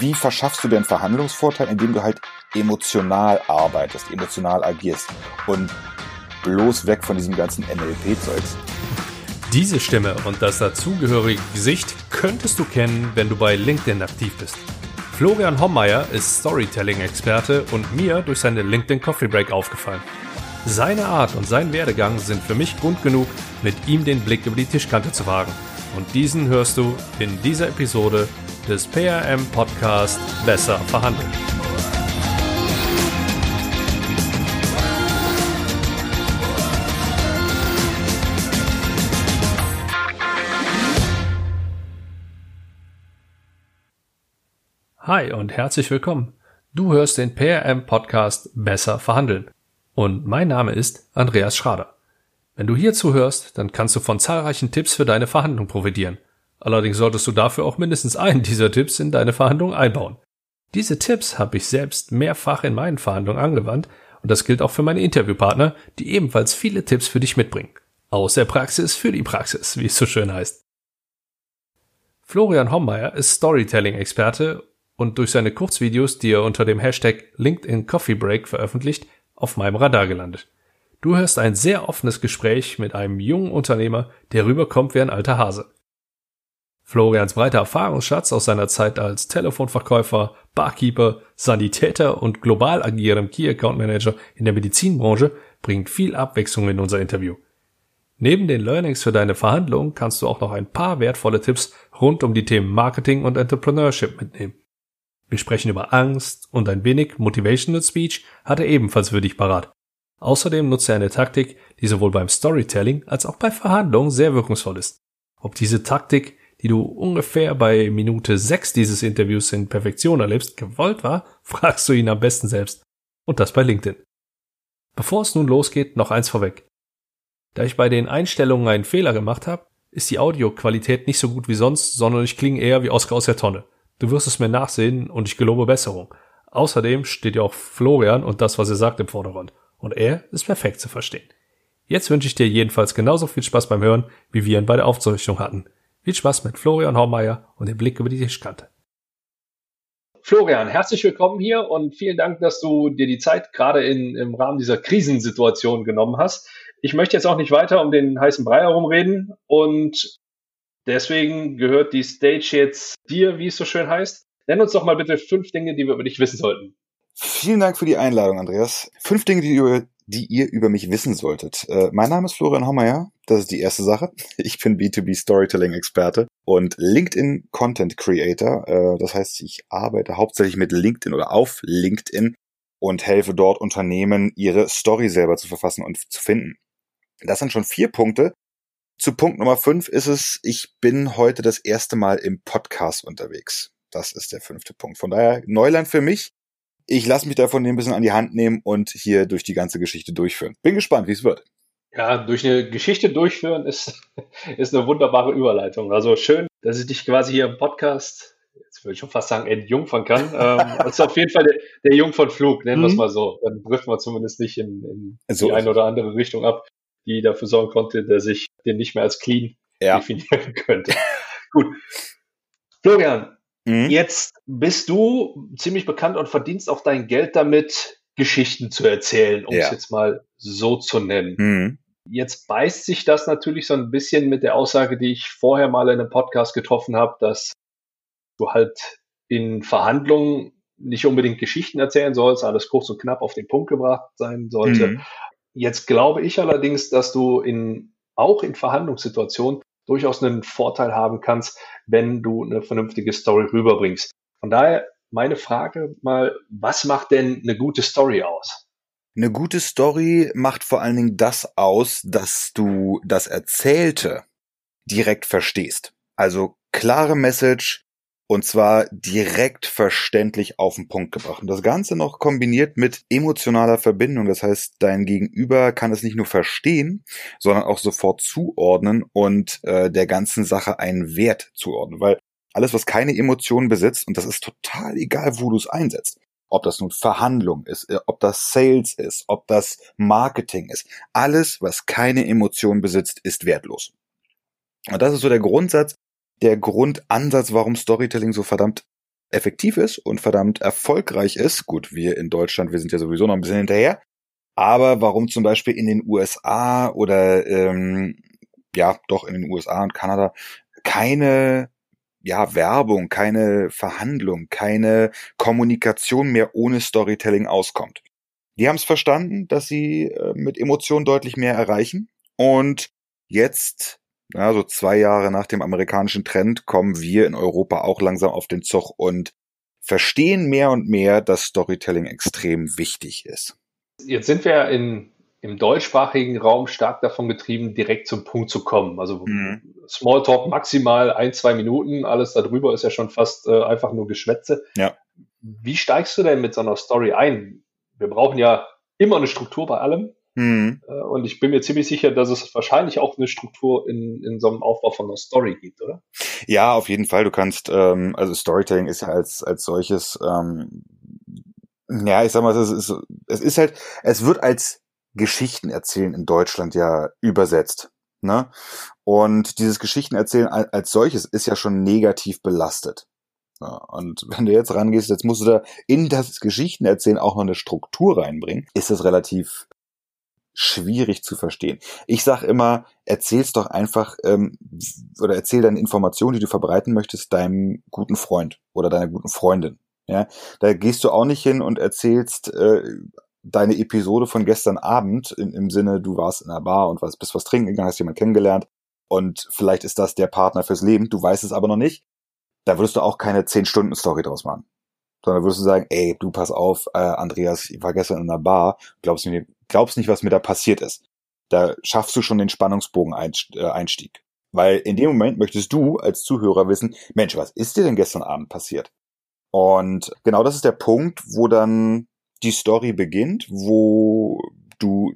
Wie verschaffst du dir einen Verhandlungsvorteil, indem du halt emotional arbeitest, emotional agierst und bloß weg von diesem ganzen NLP-Zeugs? Diese Stimme und das dazugehörige Gesicht könntest du kennen, wenn du bei LinkedIn aktiv bist. Florian Hommeier ist Storytelling-Experte und mir durch seine LinkedIn Coffee Break aufgefallen. Seine Art und sein Werdegang sind für mich Grund genug, mit ihm den Blick über die Tischkante zu wagen. Und diesen hörst du in dieser Episode des PRM Podcast Besser verhandeln. Hi und herzlich willkommen. Du hörst den PRM Podcast Besser verhandeln. Und mein Name ist Andreas Schrader. Wenn du hier zuhörst, dann kannst du von zahlreichen Tipps für deine Verhandlung profitieren. Allerdings solltest du dafür auch mindestens einen dieser Tipps in deine Verhandlung einbauen. Diese Tipps habe ich selbst mehrfach in meinen Verhandlungen angewandt und das gilt auch für meine Interviewpartner, die ebenfalls viele Tipps für dich mitbringen. Aus der Praxis für die Praxis, wie es so schön heißt. Florian Hommeier ist Storytelling-Experte und durch seine Kurzvideos, die er unter dem Hashtag LinkedIn Coffee Break veröffentlicht, auf meinem Radar gelandet. Du hörst ein sehr offenes Gespräch mit einem jungen Unternehmer, der rüberkommt wie ein alter Hase. Florians breiter Erfahrungsschatz aus seiner Zeit als Telefonverkäufer, Barkeeper, Sanitäter und global agierendem Key Account Manager in der Medizinbranche bringt viel Abwechslung in unser Interview. Neben den Learnings für deine Verhandlungen kannst du auch noch ein paar wertvolle Tipps rund um die Themen Marketing und Entrepreneurship mitnehmen. Wir sprechen über Angst und ein wenig Motivational Speech hat er ebenfalls für dich parat. Außerdem nutzt er eine Taktik, die sowohl beim Storytelling als auch bei Verhandlungen sehr wirkungsvoll ist. Ob diese Taktik, die du ungefähr bei Minute 6 dieses Interviews in Perfektion erlebst, gewollt war, fragst du ihn am besten selbst. Und das bei LinkedIn. Bevor es nun losgeht, noch eins vorweg. Da ich bei den Einstellungen einen Fehler gemacht habe, ist die Audioqualität nicht so gut wie sonst, sondern ich klinge eher wie Oscar aus der Tonne. Du wirst es mir nachsehen und ich gelobe Besserung. Außerdem steht ja auch Florian und das, was er sagt, im Vordergrund. Und er ist perfekt zu verstehen. Jetzt wünsche ich dir jedenfalls genauso viel Spaß beim Hören, wie wir ihn bei der Aufzeichnung hatten. Viel Spaß mit Florian Haumeier und dem Blick über die Tischkante. Florian, herzlich willkommen hier und vielen Dank, dass du dir die Zeit gerade in, im Rahmen dieser Krisensituation genommen hast. Ich möchte jetzt auch nicht weiter um den heißen Brei herumreden und Deswegen gehört die Stage jetzt dir, wie es so schön heißt. Nenn uns doch mal bitte fünf Dinge, die wir über dich wissen sollten. Vielen Dank für die Einladung, Andreas. Fünf Dinge, die, über, die ihr über mich wissen solltet. Äh, mein Name ist Florian Hommeyer. Das ist die erste Sache. Ich bin B2B Storytelling Experte und LinkedIn Content Creator. Äh, das heißt, ich arbeite hauptsächlich mit LinkedIn oder auf LinkedIn und helfe dort Unternehmen, ihre Story selber zu verfassen und zu finden. Das sind schon vier Punkte, zu Punkt Nummer fünf ist es, ich bin heute das erste Mal im Podcast unterwegs. Das ist der fünfte Punkt. Von daher Neuland für mich. Ich lasse mich davon ein bisschen an die Hand nehmen und hier durch die ganze Geschichte durchführen. Bin gespannt, wie es wird. Ja, durch eine Geschichte durchführen ist, ist eine wunderbare Überleitung. Also schön, dass ich dich quasi hier im Podcast, jetzt würde ich schon fast sagen, entjungfern kann. ähm, das ist auf jeden Fall der, der Jungfernflug, nennen wir es mhm. mal so. Dann trifft man zumindest nicht in, in so die eine oder andere Richtung ab die dafür sorgen konnte, dass ich den nicht mehr als clean ja. definieren könnte. Gut. Florian, mhm. jetzt bist du ziemlich bekannt und verdienst auch dein Geld damit, Geschichten zu erzählen, um ja. es jetzt mal so zu nennen. Mhm. Jetzt beißt sich das natürlich so ein bisschen mit der Aussage, die ich vorher mal in einem Podcast getroffen habe, dass du halt in Verhandlungen nicht unbedingt Geschichten erzählen sollst, alles kurz und knapp auf den Punkt gebracht sein sollte. Mhm. Jetzt glaube ich allerdings, dass du in, auch in Verhandlungssituationen durchaus einen Vorteil haben kannst, wenn du eine vernünftige Story rüberbringst. Von daher meine Frage mal, was macht denn eine gute Story aus? Eine gute Story macht vor allen Dingen das aus, dass du das Erzählte direkt verstehst. Also klare Message, und zwar direkt verständlich auf den Punkt gebracht. Und das Ganze noch kombiniert mit emotionaler Verbindung. Das heißt, dein Gegenüber kann es nicht nur verstehen, sondern auch sofort zuordnen und äh, der ganzen Sache einen Wert zuordnen. Weil alles, was keine Emotionen besitzt, und das ist total egal, wo du es einsetzt, ob das nun Verhandlung ist, äh, ob das Sales ist, ob das Marketing ist, alles, was keine Emotionen besitzt, ist wertlos. Und das ist so der Grundsatz, der Grundansatz, warum Storytelling so verdammt effektiv ist und verdammt erfolgreich ist. Gut, wir in Deutschland, wir sind ja sowieso noch ein bisschen hinterher. Aber warum zum Beispiel in den USA oder ähm, ja doch in den USA und Kanada keine ja, Werbung, keine Verhandlung, keine Kommunikation mehr ohne Storytelling auskommt. Die haben es verstanden, dass sie äh, mit Emotionen deutlich mehr erreichen. Und jetzt, ja, so zwei Jahre nach dem amerikanischen Trend, kommen wir in Europa auch langsam auf den Zug und verstehen mehr und mehr, dass Storytelling extrem wichtig ist. Jetzt sind wir in im deutschsprachigen Raum stark davon getrieben, direkt zum Punkt zu kommen. Also mhm. Smalltalk maximal ein, zwei Minuten, alles darüber ist ja schon fast äh, einfach nur Geschwätze. Ja. Wie steigst du denn mit so einer Story ein? Wir brauchen ja immer eine Struktur bei allem. Mhm. Äh, und ich bin mir ziemlich sicher, dass es wahrscheinlich auch eine Struktur in, in so einem Aufbau von einer Story gibt, oder? Ja, auf jeden Fall. Du kannst, ähm, also Storytelling ist ja als, als solches, ähm, ja, ich sag mal, es ist, es ist halt, es wird als Geschichten erzählen in Deutschland ja übersetzt. Ne? Und dieses Geschichtenerzählen als solches ist ja schon negativ belastet. Ja, und wenn du jetzt rangehst, jetzt musst du da in das Geschichtenerzählen auch noch eine Struktur reinbringen, ist das relativ schwierig zu verstehen. Ich sag immer, erzähl's doch einfach ähm, oder erzähl deine Informationen, die du verbreiten möchtest, deinem guten Freund oder deiner guten Freundin. Ja, da gehst du auch nicht hin und erzählst äh, deine Episode von gestern Abend in, im Sinne, du warst in einer Bar und was, bist was trinken gegangen, hast jemanden kennengelernt und vielleicht ist das der Partner fürs Leben, du weißt es aber noch nicht, da würdest du auch keine 10-Stunden-Story draus machen. Sondern würdest du sagen, ey, du pass auf, äh, Andreas, ich war gestern in einer Bar, glaubst, mir, glaubst nicht, was mir da passiert ist. Da schaffst du schon den Spannungsbogen-Einstieg. Äh, Weil in dem Moment möchtest du als Zuhörer wissen, Mensch, was ist dir denn gestern Abend passiert? Und genau das ist der Punkt, wo dann die Story beginnt, wo du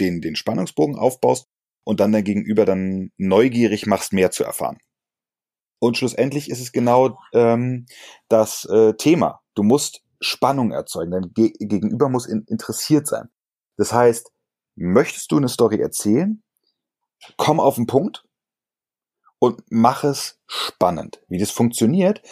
den, den Spannungsbogen aufbaust und dann dein Gegenüber dann neugierig machst, mehr zu erfahren. Und schlussendlich ist es genau ähm, das äh, Thema. Du musst Spannung erzeugen, dein Ge Gegenüber muss in interessiert sein. Das heißt, möchtest du eine Story erzählen, komm auf den Punkt und mach es spannend. Wie das funktioniert,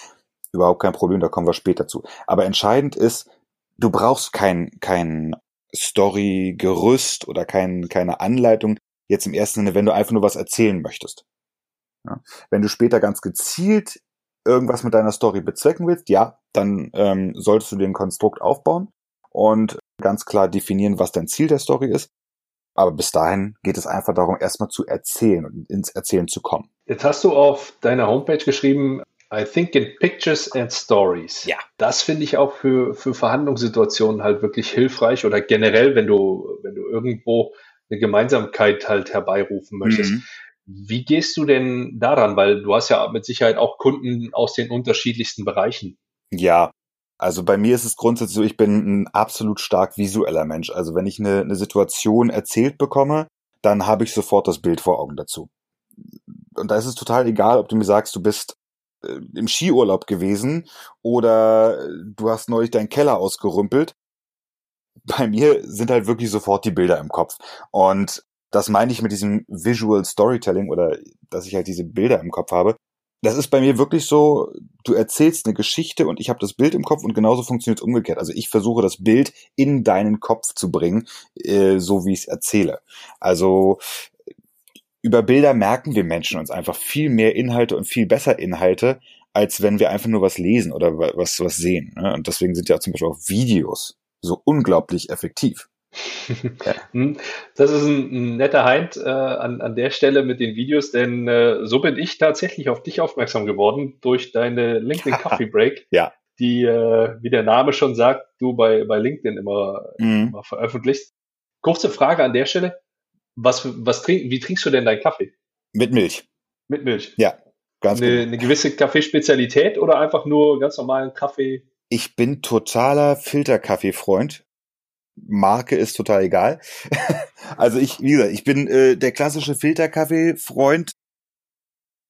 überhaupt kein Problem, da kommen wir später zu. Aber entscheidend ist, du brauchst kein, kein Story-Gerüst oder kein, keine Anleitung jetzt im ersten Sinne, wenn du einfach nur was erzählen möchtest. Ja. Wenn du später ganz gezielt irgendwas mit deiner Story bezwecken willst, ja, dann ähm, solltest du den Konstrukt aufbauen und ganz klar definieren, was dein Ziel der Story ist. Aber bis dahin geht es einfach darum, erstmal zu erzählen und ins Erzählen zu kommen. Jetzt hast du auf deiner Homepage geschrieben, I think in pictures and stories. Ja. Das finde ich auch für, für Verhandlungssituationen halt wirklich hilfreich oder generell, wenn du, wenn du irgendwo eine Gemeinsamkeit halt herbeirufen möchtest. Mhm. Wie gehst du denn daran? Weil du hast ja mit Sicherheit auch Kunden aus den unterschiedlichsten Bereichen. Ja, also bei mir ist es grundsätzlich so, ich bin ein absolut stark visueller Mensch. Also wenn ich eine, eine Situation erzählt bekomme, dann habe ich sofort das Bild vor Augen dazu. Und da ist es total egal, ob du mir sagst, du bist äh, im Skiurlaub gewesen oder du hast neulich deinen Keller ausgerümpelt. Bei mir sind halt wirklich sofort die Bilder im Kopf. Und das meine ich mit diesem Visual Storytelling oder dass ich halt diese Bilder im Kopf habe. Das ist bei mir wirklich so, du erzählst eine Geschichte und ich habe das Bild im Kopf und genauso funktioniert es umgekehrt. Also ich versuche das Bild in deinen Kopf zu bringen, äh, so wie ich es erzähle. Also über Bilder merken wir Menschen uns einfach viel mehr Inhalte und viel besser Inhalte, als wenn wir einfach nur was lesen oder was, was sehen. Ne? Und deswegen sind ja zum Beispiel auch Videos so unglaublich effektiv. Hm, das ist ein, netter Heind äh, an, an der Stelle mit den Videos, denn äh, so bin ich tatsächlich auf dich aufmerksam geworden durch deine LinkedIn Coffee Break. ja. Die, äh, wie der Name schon sagt, du bei, bei LinkedIn immer, mhm. immer veröffentlichst. Kurze Frage an der Stelle. Was, was trink, wie trinkst du denn deinen Kaffee? Mit Milch. Mit Milch? Ja, ganz eine, genau. eine gewisse Kaffeespezialität oder einfach nur ganz normalen Kaffee? Ich bin totaler Filterkaffee-Freund. Marke ist total egal. also ich, wie gesagt, ich bin äh, der klassische Filterkaffee-Freund.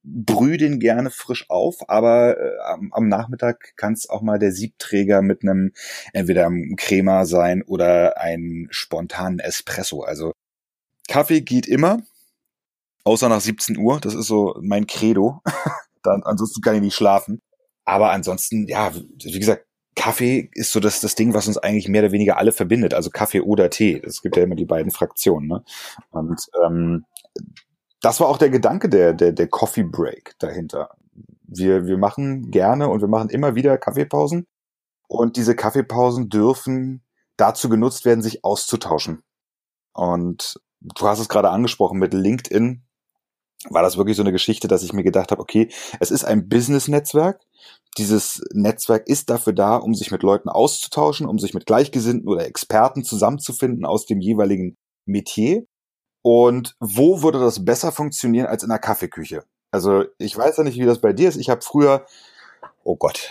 Brühe den gerne frisch auf, aber äh, am, am, Nachmittag kann es auch mal der Siebträger mit einem entweder einem Crema sein oder einen spontanen Espresso. Also Kaffee geht immer, außer nach 17 Uhr. Das ist so mein Credo. Dann, ansonsten kann ich nicht schlafen. Aber ansonsten, ja, wie gesagt, Kaffee ist so das, das Ding, was uns eigentlich mehr oder weniger alle verbindet. Also Kaffee oder Tee. Es gibt ja immer die beiden Fraktionen. Ne? Und ähm, das war auch der Gedanke der, der, der Coffee Break dahinter. Wir, wir machen gerne und wir machen immer wieder Kaffeepausen. Und diese Kaffeepausen dürfen dazu genutzt werden, sich auszutauschen. Und du hast es gerade angesprochen mit LinkedIn. War das wirklich so eine Geschichte, dass ich mir gedacht habe, okay, es ist ein Business-Netzwerk. Dieses Netzwerk ist dafür da, um sich mit Leuten auszutauschen, um sich mit Gleichgesinnten oder Experten zusammenzufinden aus dem jeweiligen Metier. Und wo würde das besser funktionieren als in einer Kaffeeküche? Also ich weiß ja nicht, wie das bei dir ist. Ich habe früher, oh Gott,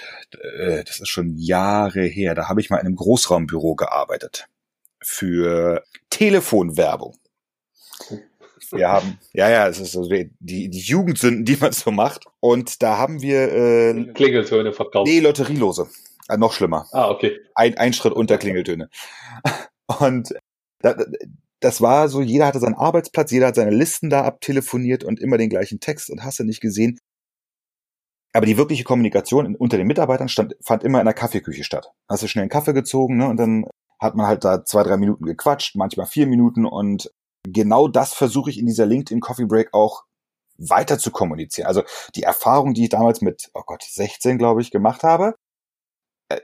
äh, das ist schon Jahre her, da habe ich mal in einem Großraumbüro gearbeitet für Telefonwerbung. Wir haben, ja, ja, es ist so die, die Jugendsünden, die man so macht. Und da haben wir äh, Klingeltöne verkauft. Nee, Lotterielose. Äh, noch schlimmer. Ah, okay. Ein, ein Schritt unter Klingeltöne. Und da, das war so, jeder hatte seinen Arbeitsplatz, jeder hat seine Listen da abtelefoniert und immer den gleichen Text und hast du nicht gesehen. Aber die wirkliche Kommunikation unter den Mitarbeitern stand, fand immer in der Kaffeeküche statt. Hast du schnell einen Kaffee gezogen, ne, und dann hat man halt da zwei, drei Minuten gequatscht, manchmal vier Minuten und genau das versuche ich in dieser LinkedIn Coffee Break auch weiter zu kommunizieren. Also die Erfahrung, die ich damals mit, oh Gott, 16, glaube ich, gemacht habe, äh,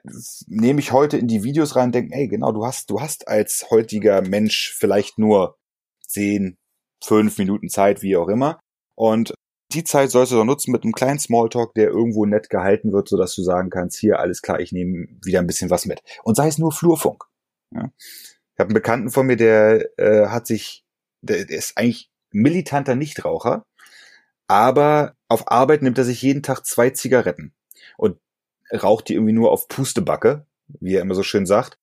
nehme ich heute in die Videos rein und denke, ey, genau, du hast, du hast als heutiger Mensch vielleicht nur zehn, fünf Minuten Zeit, wie auch immer. Und die Zeit sollst du doch nutzen mit einem kleinen Smalltalk, der irgendwo nett gehalten wird, sodass du sagen kannst, hier, alles klar, ich nehme wieder ein bisschen was mit. Und sei es nur Flurfunk. Ja. Ich habe einen Bekannten von mir, der äh, hat sich, der, der ist eigentlich militanter Nichtraucher, aber auf Arbeit nimmt er sich jeden Tag zwei Zigaretten und raucht die irgendwie nur auf Pustebacke, wie er immer so schön sagt.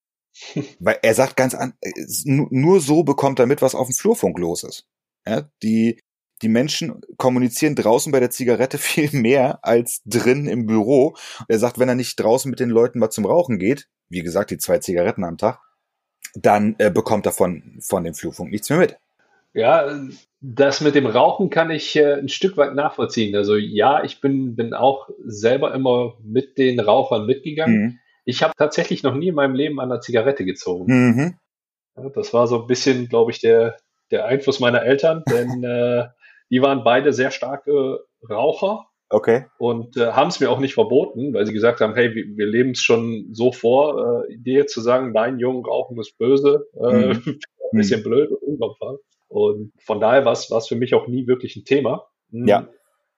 Weil er sagt ganz an, äh, nur so bekommt er mit, was auf dem Flurfunk los ist. Ja, die, die Menschen kommunizieren draußen bei der Zigarette viel mehr als drin im Büro. Er sagt, wenn er nicht draußen mit den Leuten mal zum Rauchen geht, wie gesagt, die zwei Zigaretten am Tag, dann äh, bekommt er von, von dem Flugfunk nichts mehr mit. Ja, das mit dem Rauchen kann ich äh, ein Stück weit nachvollziehen. Also ja, ich bin, bin auch selber immer mit den Rauchern mitgegangen. Mhm. Ich habe tatsächlich noch nie in meinem Leben an der Zigarette gezogen. Mhm. Ja, das war so ein bisschen, glaube ich, der, der Einfluss meiner Eltern, denn äh, die waren beide sehr starke Raucher Okay. Und äh, haben es mir auch nicht verboten, weil sie gesagt haben, hey, wir, wir leben es schon so vor, äh, dir zu sagen, nein, Jungen, Rauchen ist böse, äh, mhm. ein bisschen mhm. blöd und unglaublicher. Und von daher war es für mich auch nie wirklich ein Thema. Mhm. Ja.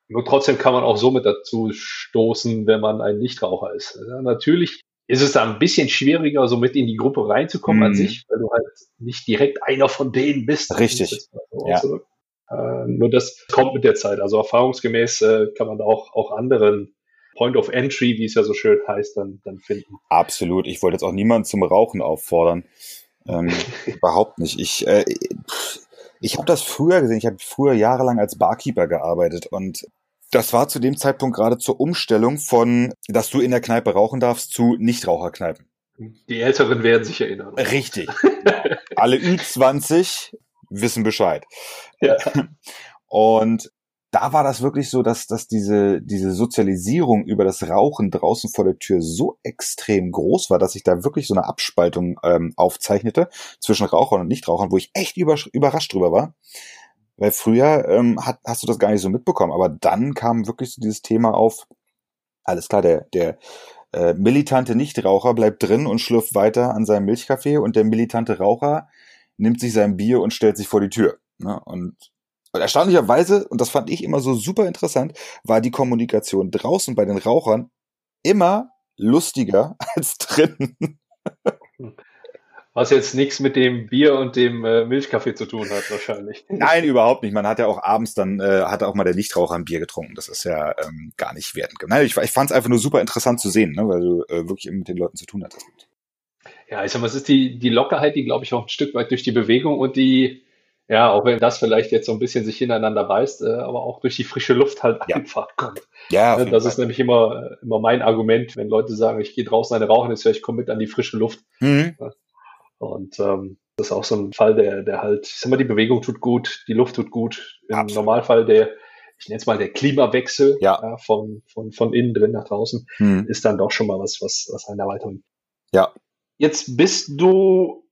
Nur trotzdem kann man auch somit dazu stoßen, wenn man ein Nichtraucher ist. Ja, natürlich ist es da ein bisschen schwieriger, so mit in die Gruppe reinzukommen mhm. an sich, weil du halt nicht direkt einer von denen bist. Richtig. So ja. Äh, nur das kommt mit der Zeit. Also erfahrungsgemäß äh, kann man da auch, auch anderen Point of Entry, wie es ja so schön heißt, dann, dann finden. Absolut. Ich wollte jetzt auch niemanden zum Rauchen auffordern. Ähm, überhaupt nicht. Ich, äh, ich habe das früher gesehen. Ich habe früher jahrelang als Barkeeper gearbeitet und das war zu dem Zeitpunkt gerade zur Umstellung von, dass du in der Kneipe rauchen darfst, zu Nichtraucherkneipen. Die Älteren werden sich erinnern. Richtig. Alle Ü20 wissen Bescheid. Ja. Und da war das wirklich so, dass, dass diese, diese Sozialisierung über das Rauchen draußen vor der Tür so extrem groß war, dass sich da wirklich so eine Abspaltung ähm, aufzeichnete zwischen Rauchern und Nichtrauchern, wo ich echt über, überrascht drüber war. Weil früher ähm, hat, hast du das gar nicht so mitbekommen, aber dann kam wirklich so dieses Thema auf, alles klar, der, der äh, militante Nichtraucher bleibt drin und schlürft weiter an seinem Milchkaffee und der militante Raucher nimmt sich sein Bier und stellt sich vor die Tür. Ne? Und erstaunlicherweise, und das fand ich immer so super interessant, war die Kommunikation draußen bei den Rauchern immer lustiger als drinnen. Was jetzt nichts mit dem Bier und dem äh, Milchkaffee zu tun hat, wahrscheinlich. Nein, überhaupt nicht. Man hat ja auch abends dann, äh, hat auch mal der Nichtraucher ein Bier getrunken. Das ist ja ähm, gar nicht wertend. Nein, ich, ich fand es einfach nur super interessant zu sehen, ne, weil du äh, wirklich mit den Leuten zu tun hattest. Ja, ich sag mal, es ist die, die Lockerheit, die, glaube ich, auch ein Stück weit durch die Bewegung und die, ja, auch wenn das vielleicht jetzt so ein bisschen sich hintereinander beißt, äh, aber auch durch die frische Luft halt ja. einfach kommt. Ja, ne, das ist nämlich immer, immer mein Argument, wenn Leute sagen, ich gehe draußen eine rauchen, ist ja, ich komme mit an die frische Luft. Mhm. Und ähm, das ist auch so ein Fall, der, der halt, ich sag mal, die Bewegung tut gut, die Luft tut gut. Im Absolut. Normalfall der, ich nenne es mal der Klimawechsel Ja. äh, von, von, von innen drin nach draußen, Hm. ist dann doch schon mal was, was, was eine Erweiterung. Ja. Jetzt bist du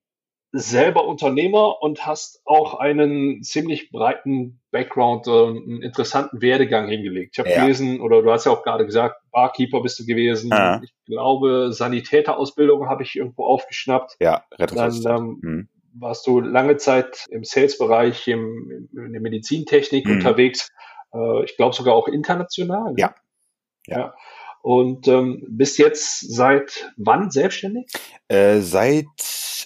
selber Unternehmer und hast auch einen ziemlich breiten Background, äh, einen interessanten Werdegang hingelegt. Ich habe Ja. gelesen, oder du hast ja auch gerade gesagt, Barkeeper bist du gewesen. Ja. Ich glaube, Sanitäterausbildung habe ich irgendwo aufgeschnappt. Ja, Dann Rettungsassistent. ähm, Hm. warst du lange Zeit im Sales-Bereich, im, in der Medizintechnik Mhm. unterwegs. Äh, ich glaube sogar auch international. ne? Ja. Ja. Und ähm, bist jetzt seit wann selbstständig? Äh, seit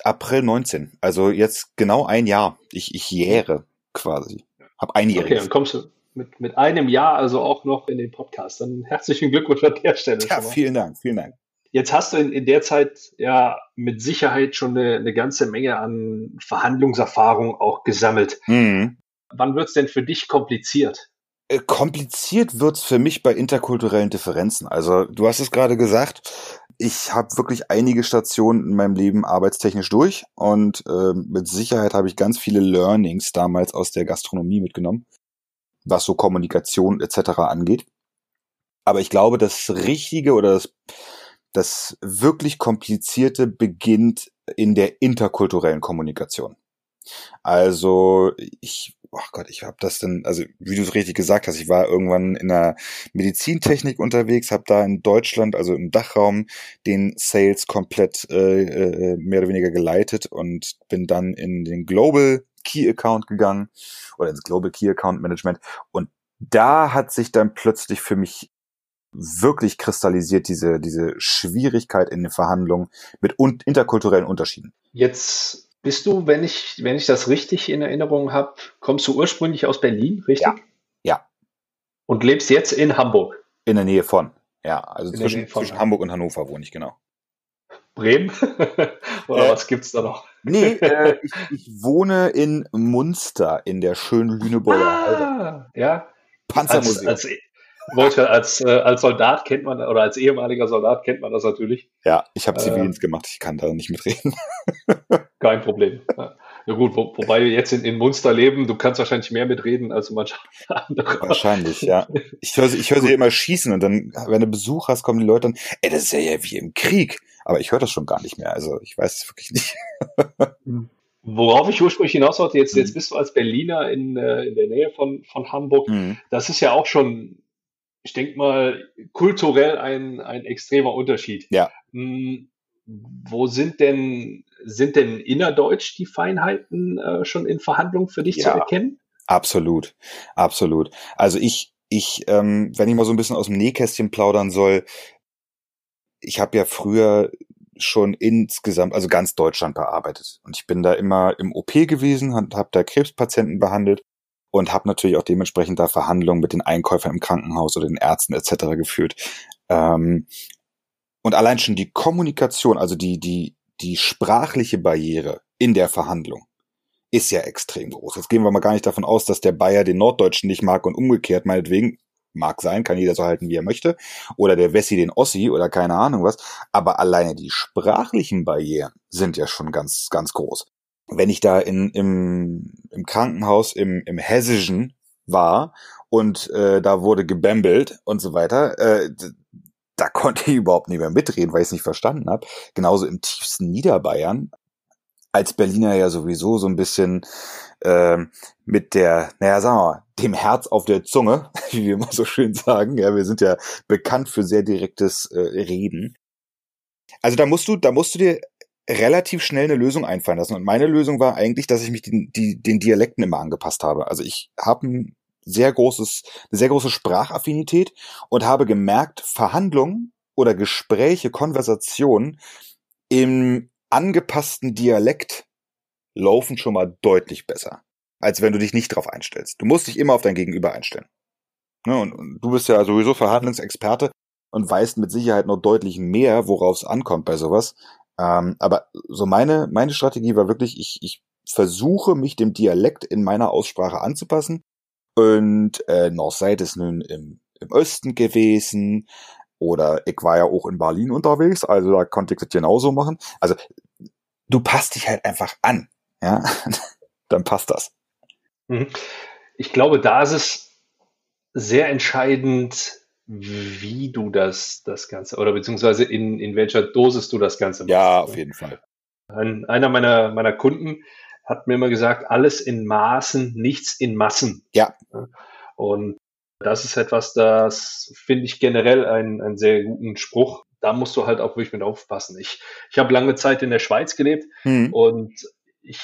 April 19. Also jetzt genau ein Jahr. Ich, ich jähre quasi. Hab Okay, einjähriges. dann kommst du mit, mit einem Jahr also auch noch in den Podcast. Dann herzlichen Glückwunsch an der Stelle. Ja, vielen Dank, vielen Dank. Jetzt hast du in, in der Zeit ja mit Sicherheit schon eine, eine ganze Menge an Verhandlungserfahrung auch gesammelt. Mhm. Wann wird's denn für dich kompliziert? Äh, Kompliziert wird's für mich bei interkulturellen Differenzen. Also du hast es gerade gesagt, ich habe wirklich einige Stationen in meinem Leben arbeitstechnisch durch und ähm, mit Sicherheit habe ich ganz viele Learnings damals aus der Gastronomie mitgenommen, was so Kommunikation etc. angeht. Aber ich glaube, das Richtige oder das, das wirklich Komplizierte beginnt in der interkulturellen Kommunikation. Also ich, ach Gott, ich habe das dann, also wie du es richtig gesagt hast, ich war irgendwann in der Medizintechnik unterwegs, habe da in Deutschland, also im Dachraum, den Sales komplett äh, äh, mehr oder weniger geleitet und bin dann in den Global Key Account gegangen oder ins Global Key Account Management und da hat sich dann plötzlich für mich wirklich kristallisiert diese diese Schwierigkeit in den Verhandlungen mit un interkulturellen Unterschieden. Jetzt bist du, wenn ich, wenn ich das richtig in Erinnerung habe, kommst du ursprünglich aus Berlin, richtig? Ja. Ja. Und lebst jetzt in Hamburg. In der Nähe von. Ja, also zwischen, zwischen Hamburg und Hannover wohne ich genau. Bremen? Oder Äh, was gibt's da noch? Nee, äh, ich, ich wohne in Munster in der schönen Lüneburger Heide. Ah, ja. Als, Panzermuseum. als, wollte, als, äh, als Soldat kennt man, oder als ehemaliger Soldat kennt man das natürlich. ja, ich habe äh, Zivildienst gemacht, ich kann da nicht mitreden. Kein Problem. Ja, gut, wo, wobei wir jetzt in, in Munster leben, du kannst wahrscheinlich mehr mitreden als manche andere. Wahrscheinlich, ja. Ich höre sie, ich höre sie immer schießen und dann, wenn du Besuch hast, kommen die Leute dann, ey, das ist ja, wie im Krieg. Aber ich höre das schon gar nicht mehr. Also ich weiß es wirklich nicht. Worauf ich ursprünglich hinaus wollte, jetzt, jetzt bist du als Berliner in, äh, in der Nähe von, von Hamburg. Mhm. Das ist ja auch schon, ich denke mal, kulturell ein, ein extremer Unterschied. Ja. Hm, Wo sind denn, sind denn innerdeutsch die Feinheiten äh, schon in Verhandlungen für dich zu Ja. erkennen? Absolut, absolut. Also ich, ich, ähm, wenn ich mal so ein bisschen aus dem Nähkästchen plaudern soll, ich habe ja früher schon insgesamt, also ganz Deutschland bearbeitet. Und ich bin da immer im OP gewesen, habe hab da Krebspatienten behandelt und habe natürlich auch dementsprechend da Verhandlungen mit den Einkäufern im Krankenhaus oder den Ärzten etc. geführt. Ähm, und allein schon die Kommunikation, also die, die, die sprachliche Barriere in der Verhandlung ist ja extrem groß. Jetzt gehen wir mal gar nicht davon aus, dass der Bayer den Norddeutschen nicht mag und umgekehrt, meinetwegen, mag sein, kann jeder so halten, wie er möchte. Oder der Wessi den Ossi oder keine Ahnung was. Aber alleine die sprachlichen Barrieren sind ja schon ganz, ganz groß. Wenn ich da in, im, im Krankenhaus im, im Hessischen war und äh, da wurde gebämbelt und so weiter, äh, da konnte ich überhaupt nicht mehr mitreden, weil ich es nicht verstanden habe. Genauso im tiefsten Niederbayern, als Berliner ja sowieso so ein bisschen ähm, mit der, naja, sagen wir mal, dem Herz auf der Zunge, wie wir immer so schön sagen. Ja, wir sind ja bekannt für sehr direktes äh, Reden. Also da musst du, da musst du dir relativ schnell eine Lösung einfallen lassen. Und meine Lösung war eigentlich, dass ich mich den, die, den Dialekten immer angepasst habe. Also ich habe ein sehr großes, eine sehr große Sprachaffinität und habe gemerkt, Verhandlungen oder Gespräche, Konversationen im angepassten Dialekt laufen schon mal deutlich besser, als wenn du dich nicht drauf einstellst. Du musst dich immer auf dein Gegenüber einstellen. Ne, und, und du bist ja sowieso Verhandlungsexperte und weißt mit Sicherheit noch deutlich mehr, worauf es ankommt bei sowas. Ähm, aber so meine, meine Strategie war wirklich, ich, ich versuche mich dem Dialekt in meiner Aussprache anzupassen. Und äh, Northside ist nun im, im Osten gewesen. Oder ich war ja auch in Berlin unterwegs, also da konnte ich das genauso machen. Also du passt dich halt einfach an. Ja, dann passt das. Mhm. Ich glaube, da ist es sehr entscheidend, wie du das, das Ganze, oder beziehungsweise in, in welcher Dosis du das Ganze machst. Ja, auf jeden Fall. Ein, einer meiner, meiner Kunden hat mir immer gesagt, alles in Maßen, nichts in Massen. Ja. Und das ist etwas, das finde ich generell einen, einen sehr guten Spruch. Da musst du halt auch wirklich mit aufpassen. Ich, ich habe lange Zeit in der Schweiz gelebt mhm. und ich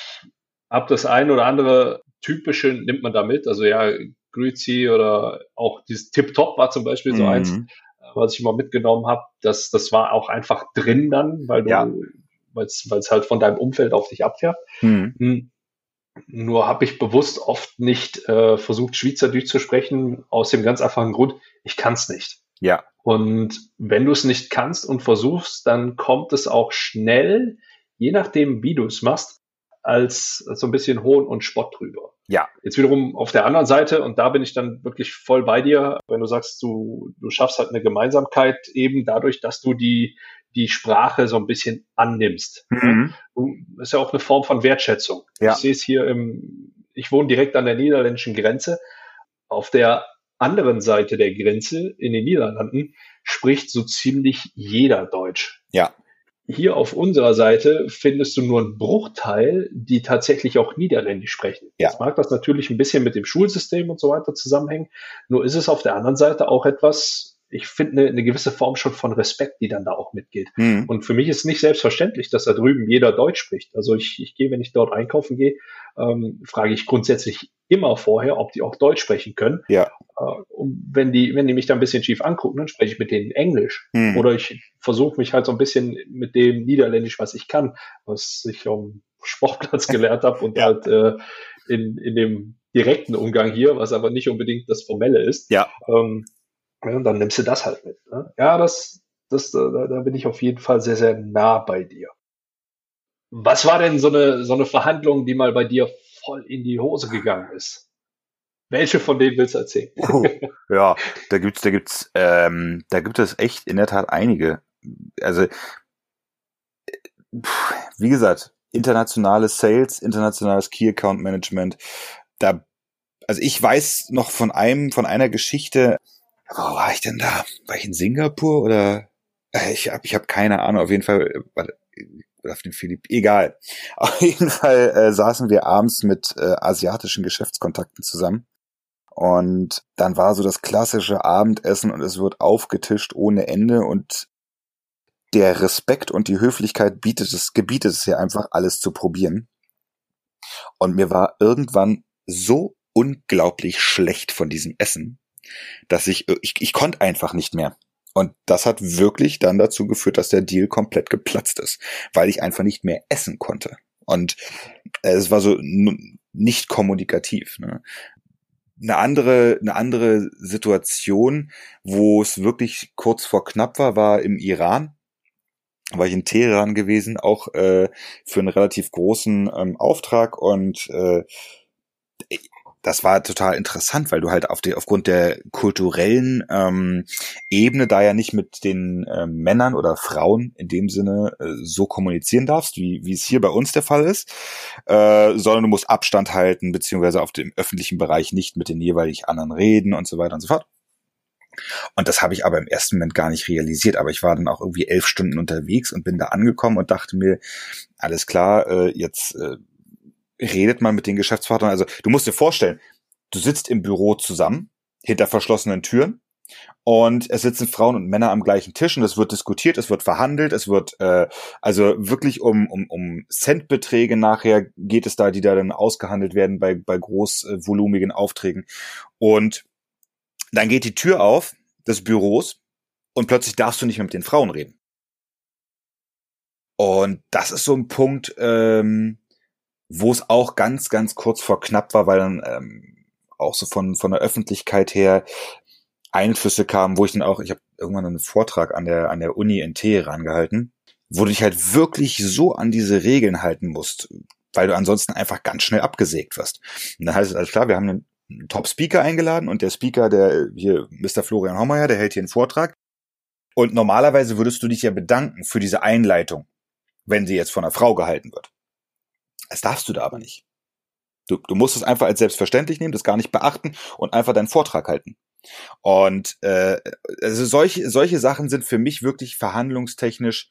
habe das ein oder andere typische nimmt man da mit. Also ja, Grüzi oder auch dieses Tip-Top war zum Beispiel so mhm. eins, was ich immer mitgenommen habe. Das, das war auch einfach drin dann, weil du, ja. weil es halt von deinem Umfeld auf dich abfährt. Mhm. Hm. Nur habe ich bewusst oft nicht äh, versucht, Schweizerdeutsch zu sprechen, aus dem ganz einfachen Grund, ich kann es nicht. Ja. Und wenn du es nicht kannst und versuchst, dann kommt es auch schnell, je nachdem, wie du es machst, als so ein bisschen Hohn und Spott drüber. Ja. Jetzt wiederum auf der anderen Seite, und da bin ich dann wirklich voll bei dir, wenn du sagst, du, du schaffst halt eine Gemeinsamkeit eben dadurch, dass du die, die Sprache so ein bisschen annimmst. Mhm. Das ist ja auch eine Form von Wertschätzung. Ja. Ich sehe es hier im, ich wohne direkt an der niederländischen Grenze. Auf der anderen Seite der Grenze in den Niederlanden spricht so ziemlich jeder Deutsch. Ja hier auf unserer Seite findest du nur einen Bruchteil, die tatsächlich auch Niederländisch sprechen. Ja. Jetzt mag das natürlich ein bisschen mit dem Schulsystem und so weiter zusammenhängen. Nur ist es auf der anderen Seite auch etwas, ich finde eine, eine gewisse Form schon von Respekt, die dann da auch mitgeht. Mhm. Und für mich ist nicht selbstverständlich, dass da drüben jeder Deutsch spricht. Also ich, ich gehe, wenn ich dort einkaufen gehe, ähm, frage ich grundsätzlich immer vorher, ob die auch Deutsch sprechen können. Ja. Äh, und wenn die, wenn die mich da ein bisschen schief angucken, dann spreche ich mit denen Englisch. Mhm. Oder ich versuche mich halt so ein bisschen mit dem Niederländisch, was ich kann, was ich am Sportplatz gelernt habe und ja. halt äh, in, in dem direkten Umgang hier, was aber nicht unbedingt das Formelle ist. Ja. Ähm, ja, und dann nimmst du das halt mit. Ne? Ja, das, das, da, da bin ich auf jeden Fall sehr, sehr nah bei dir. Was war denn so eine, so eine Verhandlung, die mal bei dir voll in die Hose gegangen ist? Welche von denen willst du erzählen? Oh, ja, da gibt's, da gibt's, ähm, da gibt es echt in der Tat einige. Also, wie gesagt, internationales Sales, internationales Key Account Management. Da, also ich weiß noch von einem, von einer Geschichte, wo war ich denn da? War ich in Singapur oder? Äh, ich habe ich hab keine Ahnung. Auf jeden Fall äh, auf den Philipp. Egal. Auf jeden Fall äh, saßen wir abends mit äh, asiatischen Geschäftskontakten zusammen. Und dann war so das klassische Abendessen und es wird aufgetischt ohne Ende und der Respekt und die Höflichkeit bietet es, gebietet es ja einfach alles zu probieren. Und mir war irgendwann so unglaublich schlecht von diesem Essen, dass ich, ich, ich konnte einfach nicht mehr. Und das hat wirklich dann dazu geführt, dass der Deal komplett geplatzt ist, weil ich einfach nicht mehr essen konnte. Und es war so nicht kommunikativ. Ne? Eine andere, eine andere Situation, wo es wirklich kurz vor knapp war, war im Iran. War ich in Teheran gewesen, auch äh, für einen relativ großen ähm, Auftrag und äh, das war total interessant, weil du halt auf die, aufgrund der kulturellen ähm, Ebene da ja nicht mit den äh, Männern oder Frauen in dem Sinne äh, so kommunizieren darfst, wie, wie es hier bei uns der Fall ist, äh, sondern du musst Abstand halten, beziehungsweise auf dem öffentlichen Bereich nicht mit den jeweilig anderen reden und so weiter und so fort. Und das habe ich aber im ersten Moment gar nicht realisiert. Aber ich war dann auch irgendwie elf Stunden unterwegs und bin da angekommen und dachte mir, alles klar, äh, jetzt äh, redet man mit den Geschäftspartnern. Also du musst dir vorstellen, du sitzt im Büro zusammen, hinter verschlossenen Türen, und es sitzen Frauen und Männer am gleichen Tisch und es wird diskutiert, es wird verhandelt, es wird äh, also wirklich um, um, um Centbeträge nachher geht es da, die da dann ausgehandelt werden bei, bei großvolumigen Aufträgen. Und dann geht die Tür auf des Büros und plötzlich darfst du nicht mehr mit den Frauen reden. Und das ist so ein Punkt, ähm, wo es auch ganz, ganz kurz vor knapp war, weil dann ähm, auch so von, von der Öffentlichkeit her Einflüsse kamen, wo ich dann auch, ich habe irgendwann einen Vortrag an der, an der Uni in Teheran gehalten, wo du dich halt wirklich so an diese Regeln halten musst, weil du ansonsten einfach ganz schnell abgesägt wirst. Und dann heißt es alles klar, wir haben einen, einen Top-Speaker eingeladen und der Speaker, der hier, Mr. Florian Hommeier, der hält hier einen Vortrag. Und normalerweise würdest du dich ja bedanken für diese Einleitung, wenn sie jetzt von einer Frau gehalten wird. Das darfst du da aber nicht. Du, du musst es einfach als selbstverständlich nehmen, das gar nicht beachten und einfach deinen Vortrag halten. Und äh, also solche, solche Sachen sind für mich wirklich verhandlungstechnisch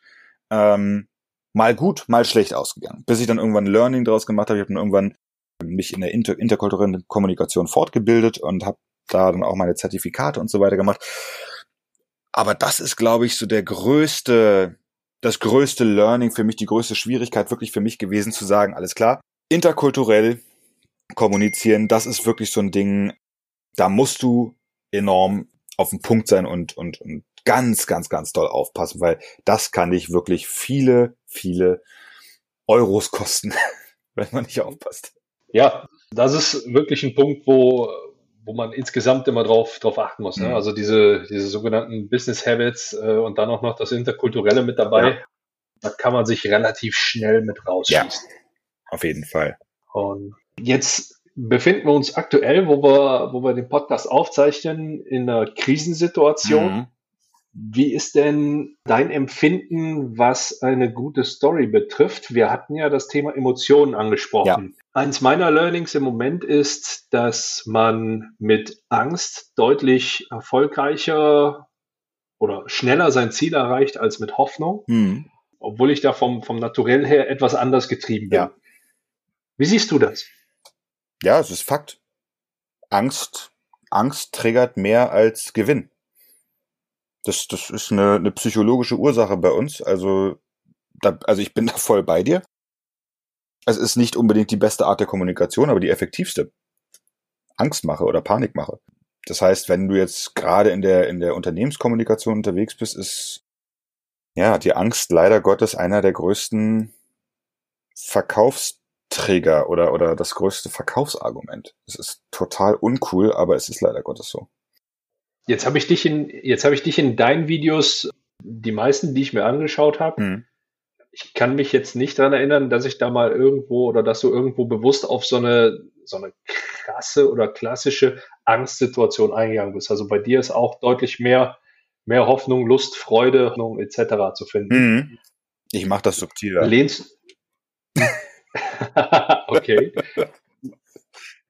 ähm, mal gut, mal schlecht ausgegangen. Bis ich dann irgendwann Learning draus gemacht habe. Ich habe dann irgendwann mich in der inter interkulturellen Kommunikation fortgebildet und habe da dann auch meine Zertifikate und so weiter gemacht. Aber das ist, glaube ich, so der größte, das größte Learning für mich, die größte Schwierigkeit wirklich für mich gewesen zu sagen, alles klar, interkulturell kommunizieren, das ist wirklich so ein Ding, da musst du enorm auf den Punkt sein und, und, und ganz, ganz, ganz doll aufpassen, weil das kann dich wirklich viele, viele Euros kosten, wenn man nicht aufpasst. Ja, das ist wirklich ein Punkt, wo, wo man insgesamt immer drauf, drauf achten muss. Ne? Mhm. Also diese, diese sogenannten Business Habits äh, und dann auch noch das Interkulturelle mit dabei. Ja. Da kann man sich relativ schnell mit rausschießen. Ja, auf jeden Fall. Und jetzt befinden wir uns aktuell, wo wir, wo wir den Podcast aufzeichnen, in einer Krisensituation. Mhm. Wie ist denn dein Empfinden, was eine gute Story betrifft? Wir hatten ja das Thema Emotionen angesprochen. Eins meiner Learnings im Moment ist, dass man mit Angst deutlich erfolgreicher oder schneller sein Ziel erreicht als mit Hoffnung. Mhm. Obwohl ich da vom, vom Naturell her etwas anders getrieben bin. Ja. Wie siehst du das? Ja, es ist Fakt. Angst, Angst triggert mehr als Gewinn. Das, das ist eine, eine psychologische Ursache bei uns. Also, da, also ich bin da voll bei dir. Es ist nicht unbedingt die beste Art der Kommunikation, aber die effektivste. Angstmache oder Panikmache. Das heißt, wenn du jetzt gerade in der, in der Unternehmenskommunikation unterwegs bist, ist ja die Angst leider Gottes einer der größten Verkaufsträger oder, oder das größte Verkaufsargument. Es ist total uncool, aber es ist leider Gottes so. Jetzt habe ich dich in, jetzt habe ich dich in deinen Videos, die meisten, die ich mir angeschaut habe, mhm. Ich kann mich jetzt nicht dran erinnern, dass ich da mal irgendwo oder dass du irgendwo bewusst auf so eine, so eine krasse oder klassische Angstsituation eingegangen bist. Also bei dir ist auch deutlich mehr, mehr Hoffnung, Lust, Freude, Hoffnung etc. zu finden. Mhm. Ich mache das subtiler. Lehnst. okay.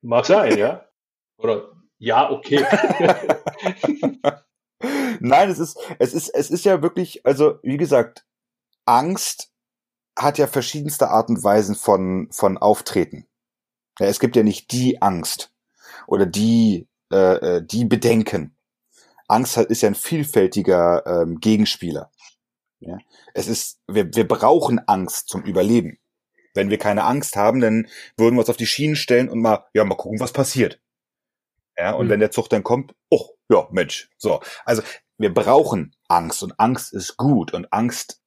Mag sein, ja. Oder ja, okay. Nein, es ist, es ist, es ist ja wirklich, also wie gesagt, Angst hat ja verschiedenste Arten und Weisen von, von Auftreten. Ja, es gibt ja nicht die Angst oder die, äh, äh die Bedenken. Angst ist ja ein vielfältiger ähm, Gegenspieler. Ja? Es ist, wir, wir brauchen Angst zum Überleben. Wenn wir keine Angst haben, dann würden wir uns auf die Schienen stellen und mal, ja, mal gucken, was passiert. Ja, und mhm. wenn der Zug dann kommt, oh, ja, Mensch. So. Also, wir brauchen Angst und Angst ist gut und Angst,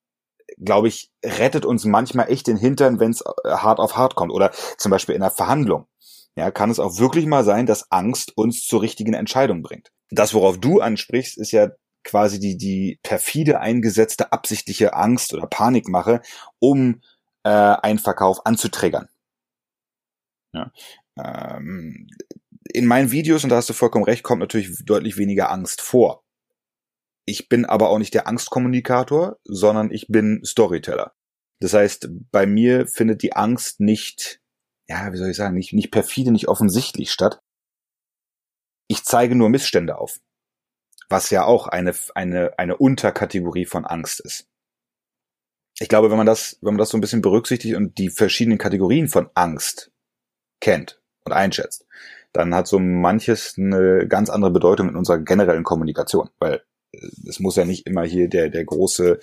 glaube ich, rettet uns manchmal echt den Hintern, wenn es äh, hart auf hart kommt oder zum Beispiel in einer Verhandlung. Ja, kann es auch wirklich mal sein, dass Angst uns zur richtigen Entscheidung bringt. Das, worauf du ansprichst, ist ja quasi die, die perfide eingesetzte absichtliche Angst oder Panikmache, um äh, einen Verkauf anzutriggern. Ja. Ähm, in meinen Videos, und da hast du vollkommen recht, kommt natürlich deutlich weniger Angst vor. Ich bin aber auch nicht der Angstkommunikator, sondern ich bin Storyteller. Das heißt, bei mir findet die Angst nicht, ja, wie soll ich sagen, nicht, nicht perfide, nicht offensichtlich statt. Ich zeige nur Missstände auf. Was ja auch eine, eine, eine Unterkategorie von Angst ist. Ich glaube, wenn man das, wenn man das so ein bisschen berücksichtigt und die verschiedenen Kategorien von Angst kennt und einschätzt, dann hat so manches eine ganz andere Bedeutung in unserer generellen Kommunikation, weil es muss ja nicht immer hier der, der große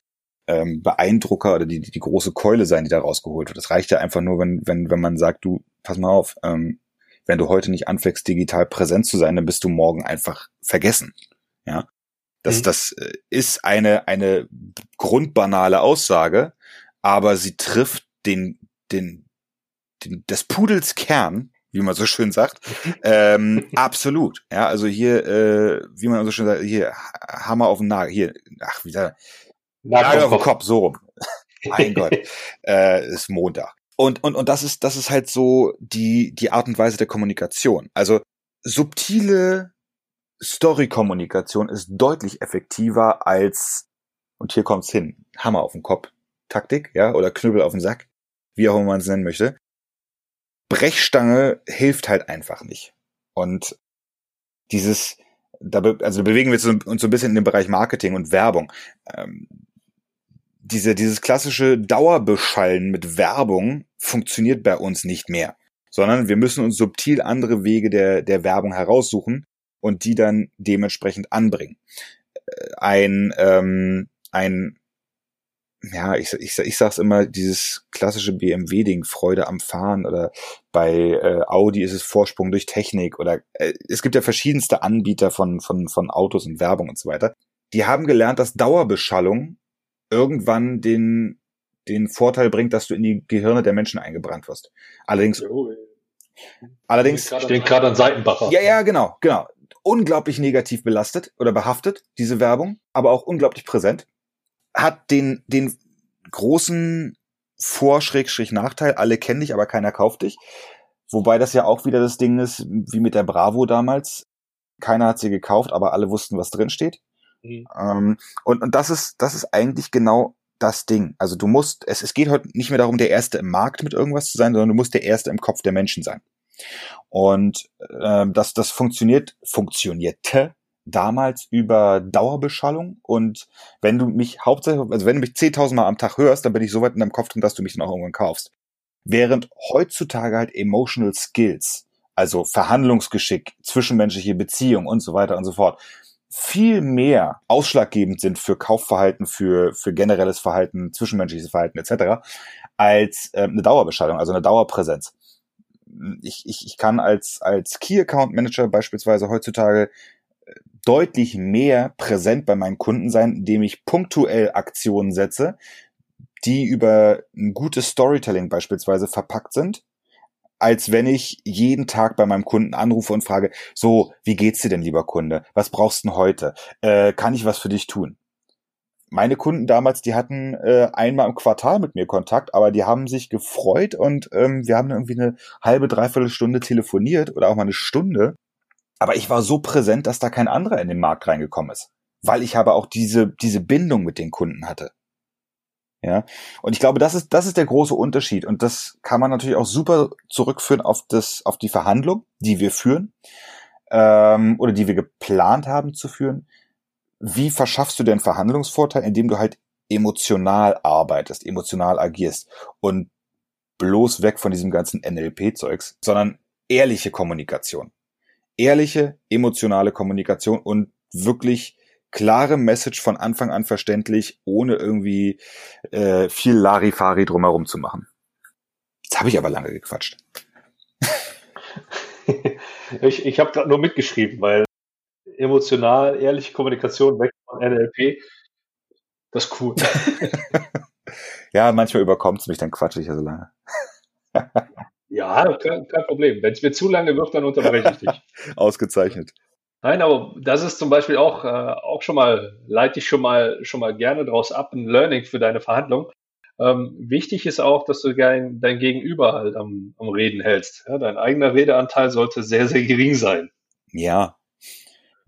ähm, Beeindrucker oder die, die, große Keule sein, die da rausgeholt wird. Das reicht ja einfach nur, wenn, wenn, wenn man sagt, du, pass mal auf, ähm, wenn du heute nicht anfängst, digital präsent zu sein, dann bist du morgen einfach vergessen. Ja. Das, mhm. das äh, ist eine, eine grundbanale Aussage, aber sie trifft den, den, den, des Pudels Kern wie man so schön sagt. ähm, absolut. Ja, also hier, äh, wie man so schön sagt, hier Hammer auf den Nagel, hier, ach, wie sagt Nagel auf den Kopf, so rum. mein Gott, äh, ist Montag. Und, und, und das ist, das ist halt so die, die Art und Weise der Kommunikation. Also subtile Story-Kommunikation ist deutlich effektiver als, und hier kommt's hin, Hammer auf den Kopf, Taktik, ja, oder Knüppel auf den Sack, wie auch immer man es nennen möchte. Brechstange hilft halt einfach nicht. Und dieses, da be also bewegen wir uns so ein bisschen in den Bereich Marketing und Werbung. Ähm, diese, dieses klassische Dauerbeschallen mit Werbung funktioniert bei uns nicht mehr, sondern wir müssen uns subtil andere Wege der, der Werbung heraussuchen und die dann dementsprechend anbringen. Äh, ein, ähm, ein ja, ich, ich, ich sag's immer, dieses klassische BMW-Ding, Freude am Fahren oder bei äh, Audi ist es Vorsprung durch Technik oder äh, es gibt ja verschiedenste Anbieter von, von, von Autos und Werbung und so weiter. Die haben gelernt, dass Dauerbeschallung irgendwann den, den Vorteil bringt, dass du in die Gehirne der Menschen eingebrannt wirst. Allerdings, oh, allerdings, ich stehe gerade an Seitenbacher. Ja, ja, genau, genau. Unglaublich negativ belastet oder behaftet, diese Werbung, aber auch unglaublich präsent hat den, den großen Vor-Nachteil, alle kennen dich, aber keiner kauft dich. Wobei das ja auch wieder das Ding ist, wie mit der Bravo damals. Keiner hat sie gekauft, aber alle wussten, was drin steht. Mhm. Ähm, und, und das ist, das ist eigentlich genau das Ding. Also du musst, es, es geht heute nicht mehr darum, der Erste im Markt mit irgendwas zu sein, sondern du musst der Erste im Kopf der Menschen sein. Und ähm, das, das funktioniert, funktionierte damals über Dauerbeschallung und wenn du mich hauptsächlich, also wenn du mich 10.000 Mal am Tag hörst, dann bin ich so weit in deinem Kopf drin, dass du mich dann auch irgendwann kaufst. Während heutzutage halt Emotional Skills, also Verhandlungsgeschick, zwischenmenschliche Beziehung und so weiter und so fort, viel mehr ausschlaggebend sind für Kaufverhalten, für, für generelles Verhalten, zwischenmenschliches Verhalten etc., als äh, eine Dauerbeschallung, also eine Dauerpräsenz. Ich, ich, ich kann als, als Key Account Manager beispielsweise heutzutage deutlich mehr präsent bei meinen Kunden sein, indem ich punktuell Aktionen setze, die über ein gutes Storytelling beispielsweise verpackt sind, als wenn ich jeden Tag bei meinem Kunden anrufe und frage, so, wie geht's dir denn, lieber Kunde? Was brauchst du denn heute? Äh, kann ich was für dich tun? Meine Kunden damals, die hatten äh, einmal im Quartal mit mir Kontakt, aber die haben sich gefreut und ähm, wir haben irgendwie eine halbe, dreiviertel Stunde telefoniert oder auch mal eine Stunde aber ich war so präsent, dass da kein anderer in den Markt reingekommen ist, weil ich aber auch diese, diese Bindung mit den Kunden hatte. Ja, und ich glaube, das ist, das ist der große Unterschied. Und das kann man natürlich auch super zurückführen auf das, auf die Verhandlung, die wir führen, ähm, oder die wir geplant haben zu führen. Wie verschaffst du den Verhandlungsvorteil, indem du halt emotional arbeitest, emotional agierst und bloß weg von diesem ganzen NLP-Zeugs, sondern ehrliche Kommunikation ehrliche, emotionale Kommunikation und wirklich klare Message von Anfang an verständlich, ohne irgendwie äh, viel Larifari drumherum zu machen. Jetzt habe ich aber lange gequatscht. ich ich habe gerade nur mitgeschrieben, weil emotional, ehrliche Kommunikation weg von NLP, das ist cool. ja, manchmal überkommt es mich, dann quatsche ich ja so lange. Ja, kein, kein Problem. Wenn es mir zu lange wird, dann unterbreche ich dich. Ausgezeichnet. Nein, aber das ist zum Beispiel auch, äh, auch schon mal, leite ich schon mal, schon mal gerne draus ab, ein Learning für deine Verhandlung. Ähm, wichtig ist auch, dass du dein, dein Gegenüber halt am, am Reden hältst. Ja, dein eigener Redeanteil sollte sehr, sehr gering sein. Ja.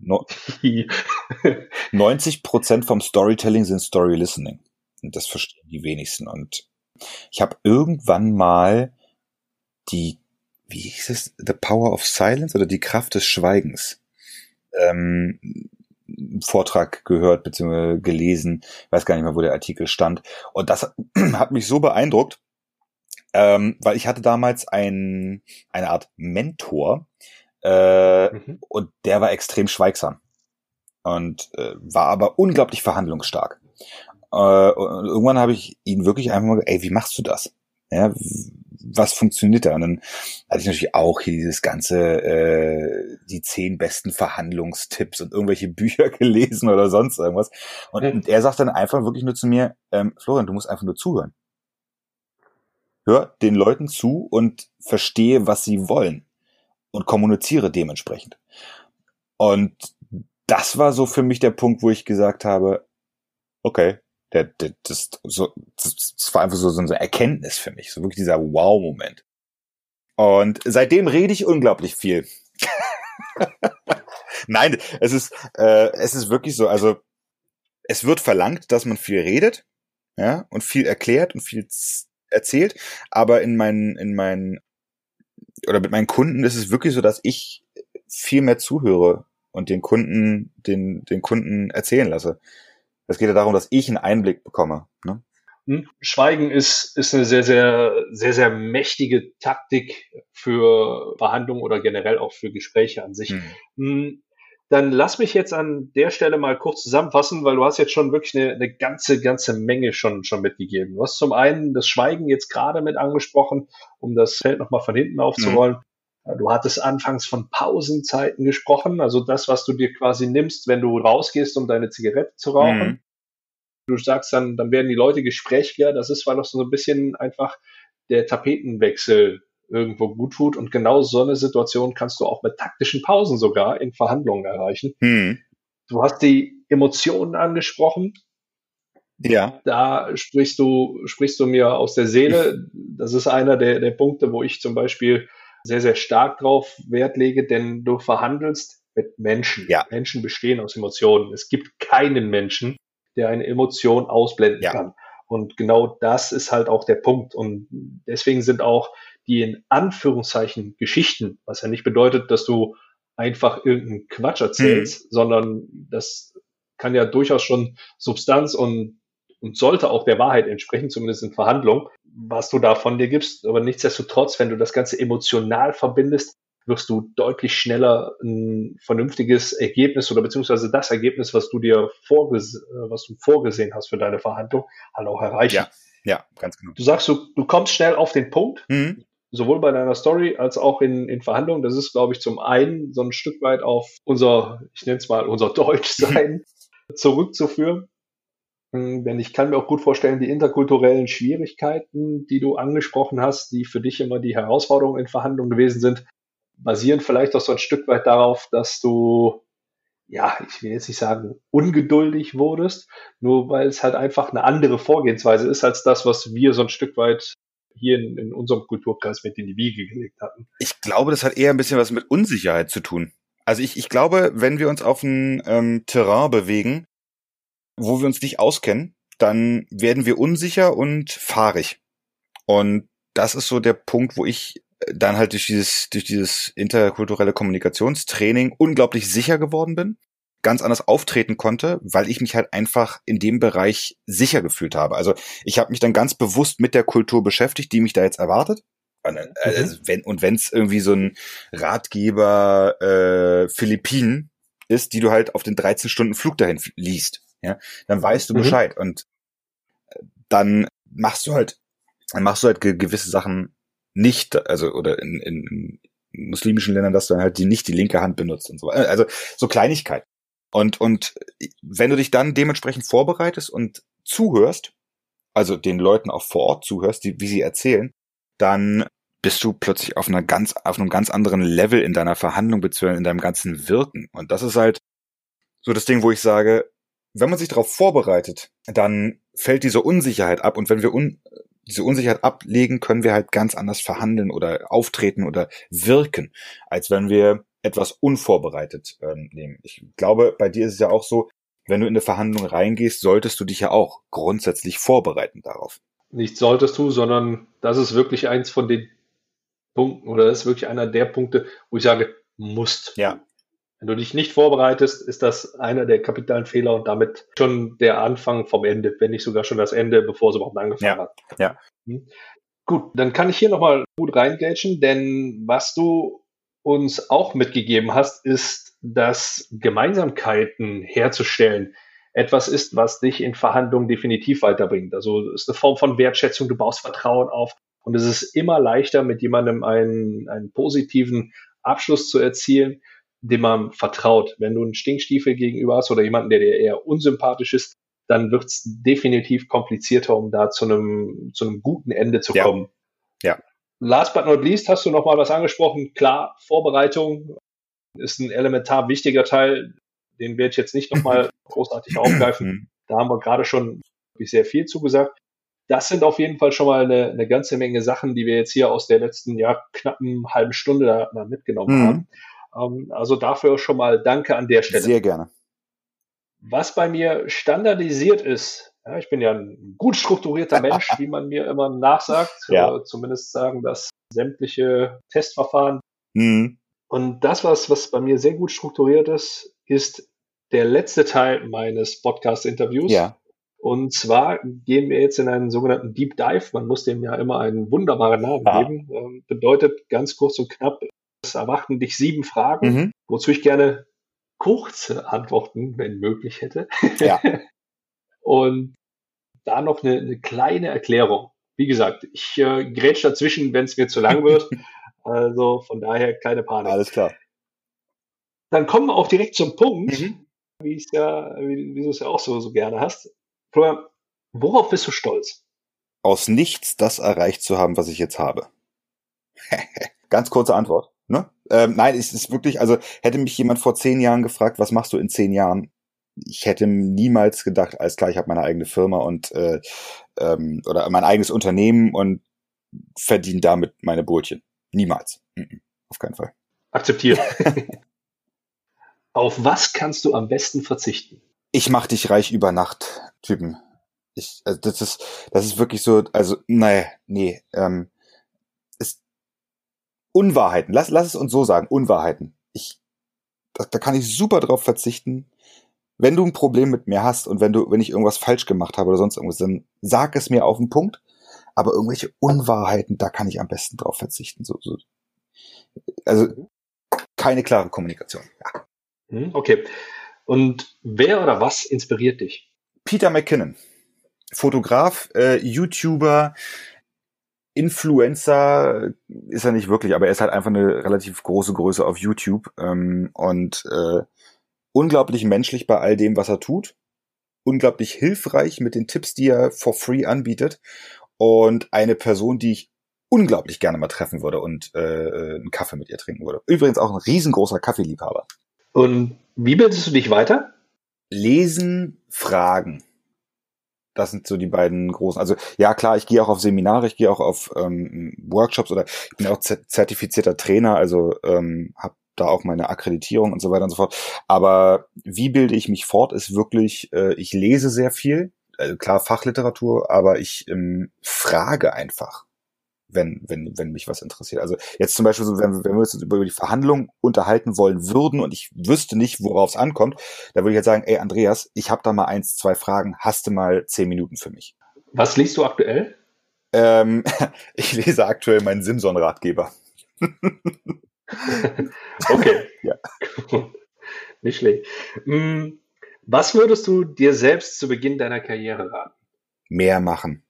No 90 Prozent vom Storytelling sind Story Listening. Und das verstehen die wenigsten. Und ich habe irgendwann mal die, wie hieß es, The Power of Silence oder die Kraft des Schweigens ähm, Vortrag gehört bzw. gelesen, weiß gar nicht mehr, wo der Artikel stand. Und das hat mich so beeindruckt, ähm, weil ich hatte damals ein, eine Art Mentor äh, mhm. und der war extrem schweigsam und äh, war aber unglaublich verhandlungsstark. Äh, und irgendwann habe ich ihn wirklich einfach mal, ey, wie machst du das? Ja, was funktioniert da? Und dann hatte ich natürlich auch hier dieses ganze, äh, die zehn besten Verhandlungstipps und irgendwelche Bücher gelesen oder sonst irgendwas. Und, mhm. und er sagt dann einfach wirklich nur zu mir, ähm, Florian, du musst einfach nur zuhören. Hör den Leuten zu und verstehe, was sie wollen und kommuniziere dementsprechend. Und das war so für mich der Punkt, wo ich gesagt habe, okay, der, der, das, so, das, das war einfach so, so eine Erkenntnis für mich, so wirklich dieser Wow-Moment. Und seitdem rede ich unglaublich viel. Nein, es ist, äh, es ist wirklich so, also es wird verlangt, dass man viel redet, ja, und viel erklärt und viel erzählt, aber in meinen, in meinen, oder mit meinen Kunden ist es wirklich so, dass ich viel mehr zuhöre und den Kunden, den, den Kunden erzählen lasse. Es geht ja darum, dass ich einen Einblick bekomme. Ne? Hm? Schweigen ist, ist eine sehr, sehr, sehr, sehr mächtige Taktik für Verhandlungen oder generell auch für Gespräche an sich. Mhm. Dann lass mich jetzt an der Stelle mal kurz zusammenfassen, weil du hast jetzt schon wirklich eine, eine ganze, ganze Menge schon, schon mitgegeben. Du hast zum einen das Schweigen jetzt gerade mit angesprochen, um das Feld nochmal von hinten aufzurollen. Mhm. Du hattest anfangs von Pausenzeiten gesprochen, also das, was du dir quasi nimmst, wenn du rausgehst, um deine Zigarette zu rauchen. Mhm. Du sagst dann, dann werden die Leute gesprächiger. Das ist, weil noch so ein bisschen einfach der Tapetenwechsel irgendwo gut tut. Und genau so eine Situation kannst du auch mit taktischen Pausen sogar in Verhandlungen erreichen. Hm. Du hast die Emotionen angesprochen. Ja. Da sprichst du, sprichst du mir aus der Seele. Das ist einer der, der Punkte, wo ich zum Beispiel sehr, sehr stark drauf Wert lege, denn du verhandelst mit Menschen. Ja. Menschen bestehen aus Emotionen. Es gibt keinen Menschen, der eine Emotion ausblenden ja. kann. Und genau das ist halt auch der Punkt. Und deswegen sind auch die in Anführungszeichen Geschichten, was ja nicht bedeutet, dass du einfach irgendeinen Quatsch erzählst, mhm. sondern das kann ja durchaus schon Substanz und, und sollte auch der Wahrheit entsprechen, zumindest in Verhandlungen, was du da von dir gibst. Aber nichtsdestotrotz, wenn du das Ganze emotional verbindest, wirst du deutlich schneller ein vernünftiges Ergebnis oder beziehungsweise das Ergebnis, was du dir vorges was du vorgesehen hast für deine Verhandlung, halt auch erreichen. Ja, ja, ganz genau. Du sagst, du, du kommst schnell auf den Punkt. Mhm sowohl bei deiner Story als auch in, in Verhandlungen. Das ist, glaube ich, zum einen so ein Stück weit auf unser, ich nenne es mal, unser Deutschsein zurückzuführen. Hm, denn ich kann mir auch gut vorstellen, die interkulturellen Schwierigkeiten, die du angesprochen hast, die für dich immer die Herausforderungen in Verhandlungen gewesen sind, basieren vielleicht auch so ein Stück weit darauf, dass du, ja, ich will jetzt nicht sagen, ungeduldig wurdest, nur weil es halt einfach eine andere Vorgehensweise ist als das, was wir so ein Stück weit hier in, in unserem Kulturkreis mit in die Wiege gelegt hatten. Ich glaube, das hat eher ein bisschen was mit Unsicherheit zu tun. Also ich, ich glaube, wenn wir uns auf ein ähm, Terrain bewegen, wo wir uns nicht auskennen, dann werden wir unsicher und fahrig. Und das ist so der Punkt, wo ich dann halt durch dieses, durch dieses interkulturelle Kommunikationstraining unglaublich sicher geworden bin ganz anders auftreten konnte, weil ich mich halt einfach in dem Bereich sicher gefühlt habe. Also ich habe mich dann ganz bewusst mit der Kultur beschäftigt, die mich da jetzt erwartet. Und äh, mhm. also wenn und wenn es irgendwie so ein Ratgeber äh, Philippinen ist, die du halt auf den 13 Stunden Flug dahin liest, ja, dann weißt du mhm. Bescheid und äh, dann machst du halt, dann machst du halt gewisse Sachen nicht, also oder in, in, in muslimischen Ländern, dass du dann halt die nicht die linke Hand benutzt und so. Also so Kleinigkeit. Und, und wenn du dich dann dementsprechend vorbereitest und zuhörst, also den Leuten auch vor Ort zuhörst, die, wie sie erzählen, dann bist du plötzlich auf einer ganz, auf einem ganz anderen Level in deiner Verhandlung beziehungsweise in deinem ganzen Wirken. Und das ist halt so das Ding, wo ich sage, wenn man sich darauf vorbereitet, dann fällt diese Unsicherheit ab. Und wenn wir un, diese Unsicherheit ablegen, können wir halt ganz anders verhandeln oder auftreten oder wirken, als wenn wir etwas unvorbereitet ähm, nehmen. Ich glaube, bei dir ist es ja auch so, wenn du in eine Verhandlung reingehst, solltest du dich ja auch grundsätzlich vorbereiten darauf. Nicht solltest du, sondern das ist wirklich eins von den Punkten oder das ist wirklich einer der Punkte, wo ich sage, musst. Ja. Wenn du dich nicht vorbereitest, ist das einer der kapitalen Fehler und damit schon der Anfang vom Ende, wenn nicht sogar schon das Ende, bevor es überhaupt angefangen ja. hat. Ja. Hm. Gut, dann kann ich hier nochmal gut reingrätschen, denn was du uns auch mitgegeben hast, ist, dass Gemeinsamkeiten herzustellen etwas ist, was dich in Verhandlungen definitiv weiterbringt. Also es ist eine Form von Wertschätzung, du baust Vertrauen auf und es ist immer leichter, mit jemandem einen, einen positiven Abschluss zu erzielen, dem man vertraut. Wenn du einen Stinkstiefel gegenüber hast oder jemanden, der dir eher unsympathisch ist, dann wird es definitiv komplizierter, um da zu einem, zu einem guten Ende zu kommen. Ja. Last but not least hast du noch mal was angesprochen. Klar, Vorbereitung ist ein elementar wichtiger Teil. Den werde ich jetzt nicht noch mal großartig aufgreifen. Mhm. Da haben wir gerade schon sehr viel zugesagt. Das sind auf jeden Fall schon mal eine, eine ganze Menge Sachen, die wir jetzt hier aus der letzten ja, knappen halben Stunde da, da mitgenommen mhm. haben. Ähm, also dafür schon mal Danke an der Stelle. Sehr gerne. Was bei mir standardisiert ist, ja, ich bin ja ein gut strukturierter Mensch, wie man mir immer nachsagt. Ja. Zumindest sagen das sämtliche Testverfahren. Mhm. Und das, was, was bei mir sehr gut strukturiert ist, ist der letzte Teil meines Podcast-Interviews. Ja. Und zwar gehen wir jetzt in einen sogenannten Deep Dive. Man muss dem ja immer einen wunderbaren Namen ah. geben. Ähm, bedeutet ganz kurz und knapp, es erwarten dich sieben Fragen, mhm. wozu ich gerne kurze Antworten, wenn möglich hätte. Ja. und da noch eine, eine, kleine Erklärung. Wie gesagt, ich äh, grätsch dazwischen, wenn es mir zu lang wird. also von daher keine Panik. Alles klar. Dann kommen wir auch direkt zum Punkt, mhm. wie, ja, wie, wie du es ja auch so, so gerne hast. Florian, worauf bist du stolz? Aus nichts das erreicht zu haben, was ich jetzt habe. Ganz kurze Antwort. Ne? Ähm, nein, es ist wirklich, also hätte mich jemand vor zehn Jahren gefragt, was machst du in zehn Jahren? Ich hätte niemals gedacht, alles klar, ich habe meine eigene Firma und äh, ähm, oder mein eigenes Unternehmen und verdiene damit meine Brötchen. Niemals. Mhm. Auf keinen Fall. Akzeptiert. Auf was kannst du am besten verzichten? Ich mach dich reich über Nacht, Typen. Ich, also das ist, das ist wirklich so, also, nee, nee, ähm, Unwahrheiten. Lass, lass es uns so sagen, Unwahrheiten. Ich, da, da kann ich super drauf verzichten. Wenn du ein Problem mit mir hast und wenn du, wenn ich irgendwas falsch gemacht habe oder sonst irgendwas, dann sag es mir auf den Punkt. Aber irgendwelche Unwahrheiten, da kann ich am besten drauf verzichten. So, so. Also keine klare Kommunikation. Ja. Hm, okay. Und wer oder was inspiriert dich? Peter McKinnon. Fotograf, äh, YouTuber, Influencer ist er nicht wirklich, aber er ist halt einfach eine relativ große Größe auf YouTube ähm, und äh, unglaublich menschlich bei all dem, was er tut. Unglaublich hilfreich mit den Tipps, die er for free anbietet. Und eine Person, die ich unglaublich gerne mal treffen würde und äh, äh einen Kaffee mit ihr trinken würde. Übrigens auch ein riesengroßer Kaffeeliebhaber. Und wie bildest du dich weiter? Lesen, Fragen. Das sind so die beiden großen. Also ja klar, ich gehe auch auf Seminare, ich gehe auch auf ähm, Workshops oder ich bin auch zertifizierter Trainer, also ähm, habe da auch meine Akkreditierung und so weiter und so fort. Aber wie bilde ich mich fort, ist wirklich, äh, ich lese sehr viel, also klar Fachliteratur, aber ich ähm, frage einfach wenn, wenn, wenn mich was interessiert. Also jetzt zum Beispiel, so, wenn, wenn wir uns über die Verhandlung unterhalten wollen würden und ich wüsste nicht, worauf es ankommt, da würde ich jetzt sagen, ey Andreas, ich habe da mal eins, zwei Fragen, hast du mal zehn Minuten für mich? Was liest du aktuell? Ähm, ich lese aktuell meinen Simson-Ratgeber. okay. ja. Nicht schlecht. Hm, was würdest du dir selbst zu Beginn deiner Karriere raten? Mehr machen.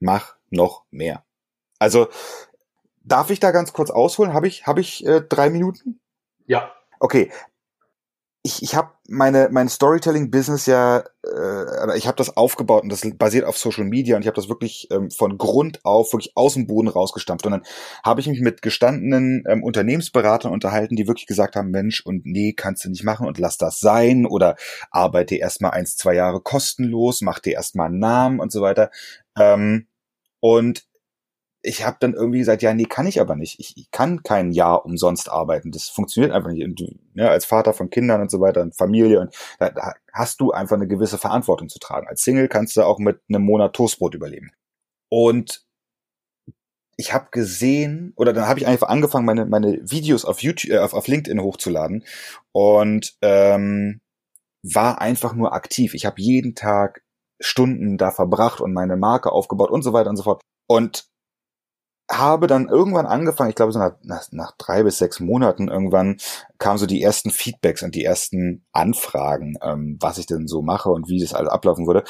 Mach noch mehr. Also darf ich da ganz kurz ausholen? Habe ich, hab ich äh, drei Minuten? Ja. Okay. Ich, ich habe meine mein Storytelling-Business ja, äh, ich habe das aufgebaut und das basiert auf Social Media und ich habe das wirklich ähm, von Grund auf wirklich aus dem Boden rausgestampft. Und dann habe ich mich mit gestandenen ähm, Unternehmensberatern unterhalten, die wirklich gesagt haben, Mensch, und nee, kannst du nicht machen und lass das sein oder arbeite erstmal eins, zwei Jahre kostenlos, mach dir erstmal einen Namen und so weiter. Ähm, und ich habe dann irgendwie gesagt, ja, nee, kann ich aber nicht. Ich, ich kann kein Jahr umsonst arbeiten. Das funktioniert einfach nicht. Und ja, als Vater von Kindern und so weiter und Familie und da, da hast du einfach eine gewisse Verantwortung zu tragen. Als Single kannst du auch mit einem Monat Toastbrot überleben. Und ich habe gesehen, oder dann habe ich einfach angefangen, meine, meine Videos auf YouTube, äh, auf, auf LinkedIn hochzuladen und ähm, war einfach nur aktiv. Ich habe jeden Tag Stunden da verbracht und meine Marke aufgebaut und so weiter und so fort. Und habe dann irgendwann angefangen, ich glaube so nach, nach, nach drei bis sechs Monaten irgendwann kamen so die ersten Feedbacks und die ersten Anfragen, ähm, was ich denn so mache und wie das alles ablaufen würde.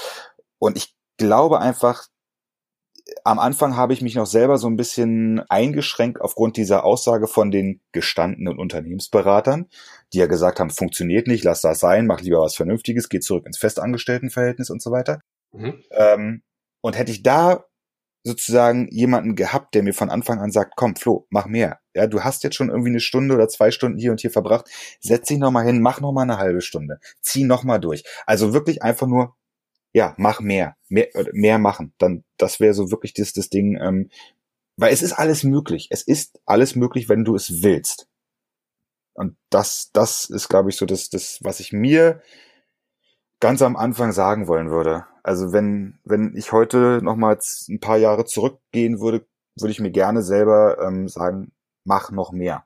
Und ich glaube einfach, am Anfang habe ich mich noch selber so ein bisschen eingeschränkt aufgrund dieser Aussage von den gestandenen Unternehmensberatern, die ja gesagt haben, funktioniert nicht, lass das sein, mach lieber was Vernünftiges, geh zurück ins Festangestelltenverhältnis und so weiter. Mhm. Ähm, und hätte ich da sozusagen jemanden gehabt, der mir von Anfang an sagt, komm, Flo, mach mehr. Ja, du hast jetzt schon irgendwie eine Stunde oder zwei Stunden hier und hier verbracht. Setz dich nochmal hin, mach nochmal eine halbe Stunde. Zieh nochmal durch. Also wirklich einfach nur, ja, mach mehr. Mehr, mehr machen. Dann, das wäre so wirklich das, das Ding, ähm, weil es ist alles möglich. Es ist alles möglich, wenn du es willst. Und das, das ist, glaube ich, so das, das, was ich mir ganz am Anfang sagen wollen würde. Also wenn, wenn ich heute nochmals ein paar Jahre zurückgehen würde, würde ich mir gerne selber ähm, sagen, mach noch mehr.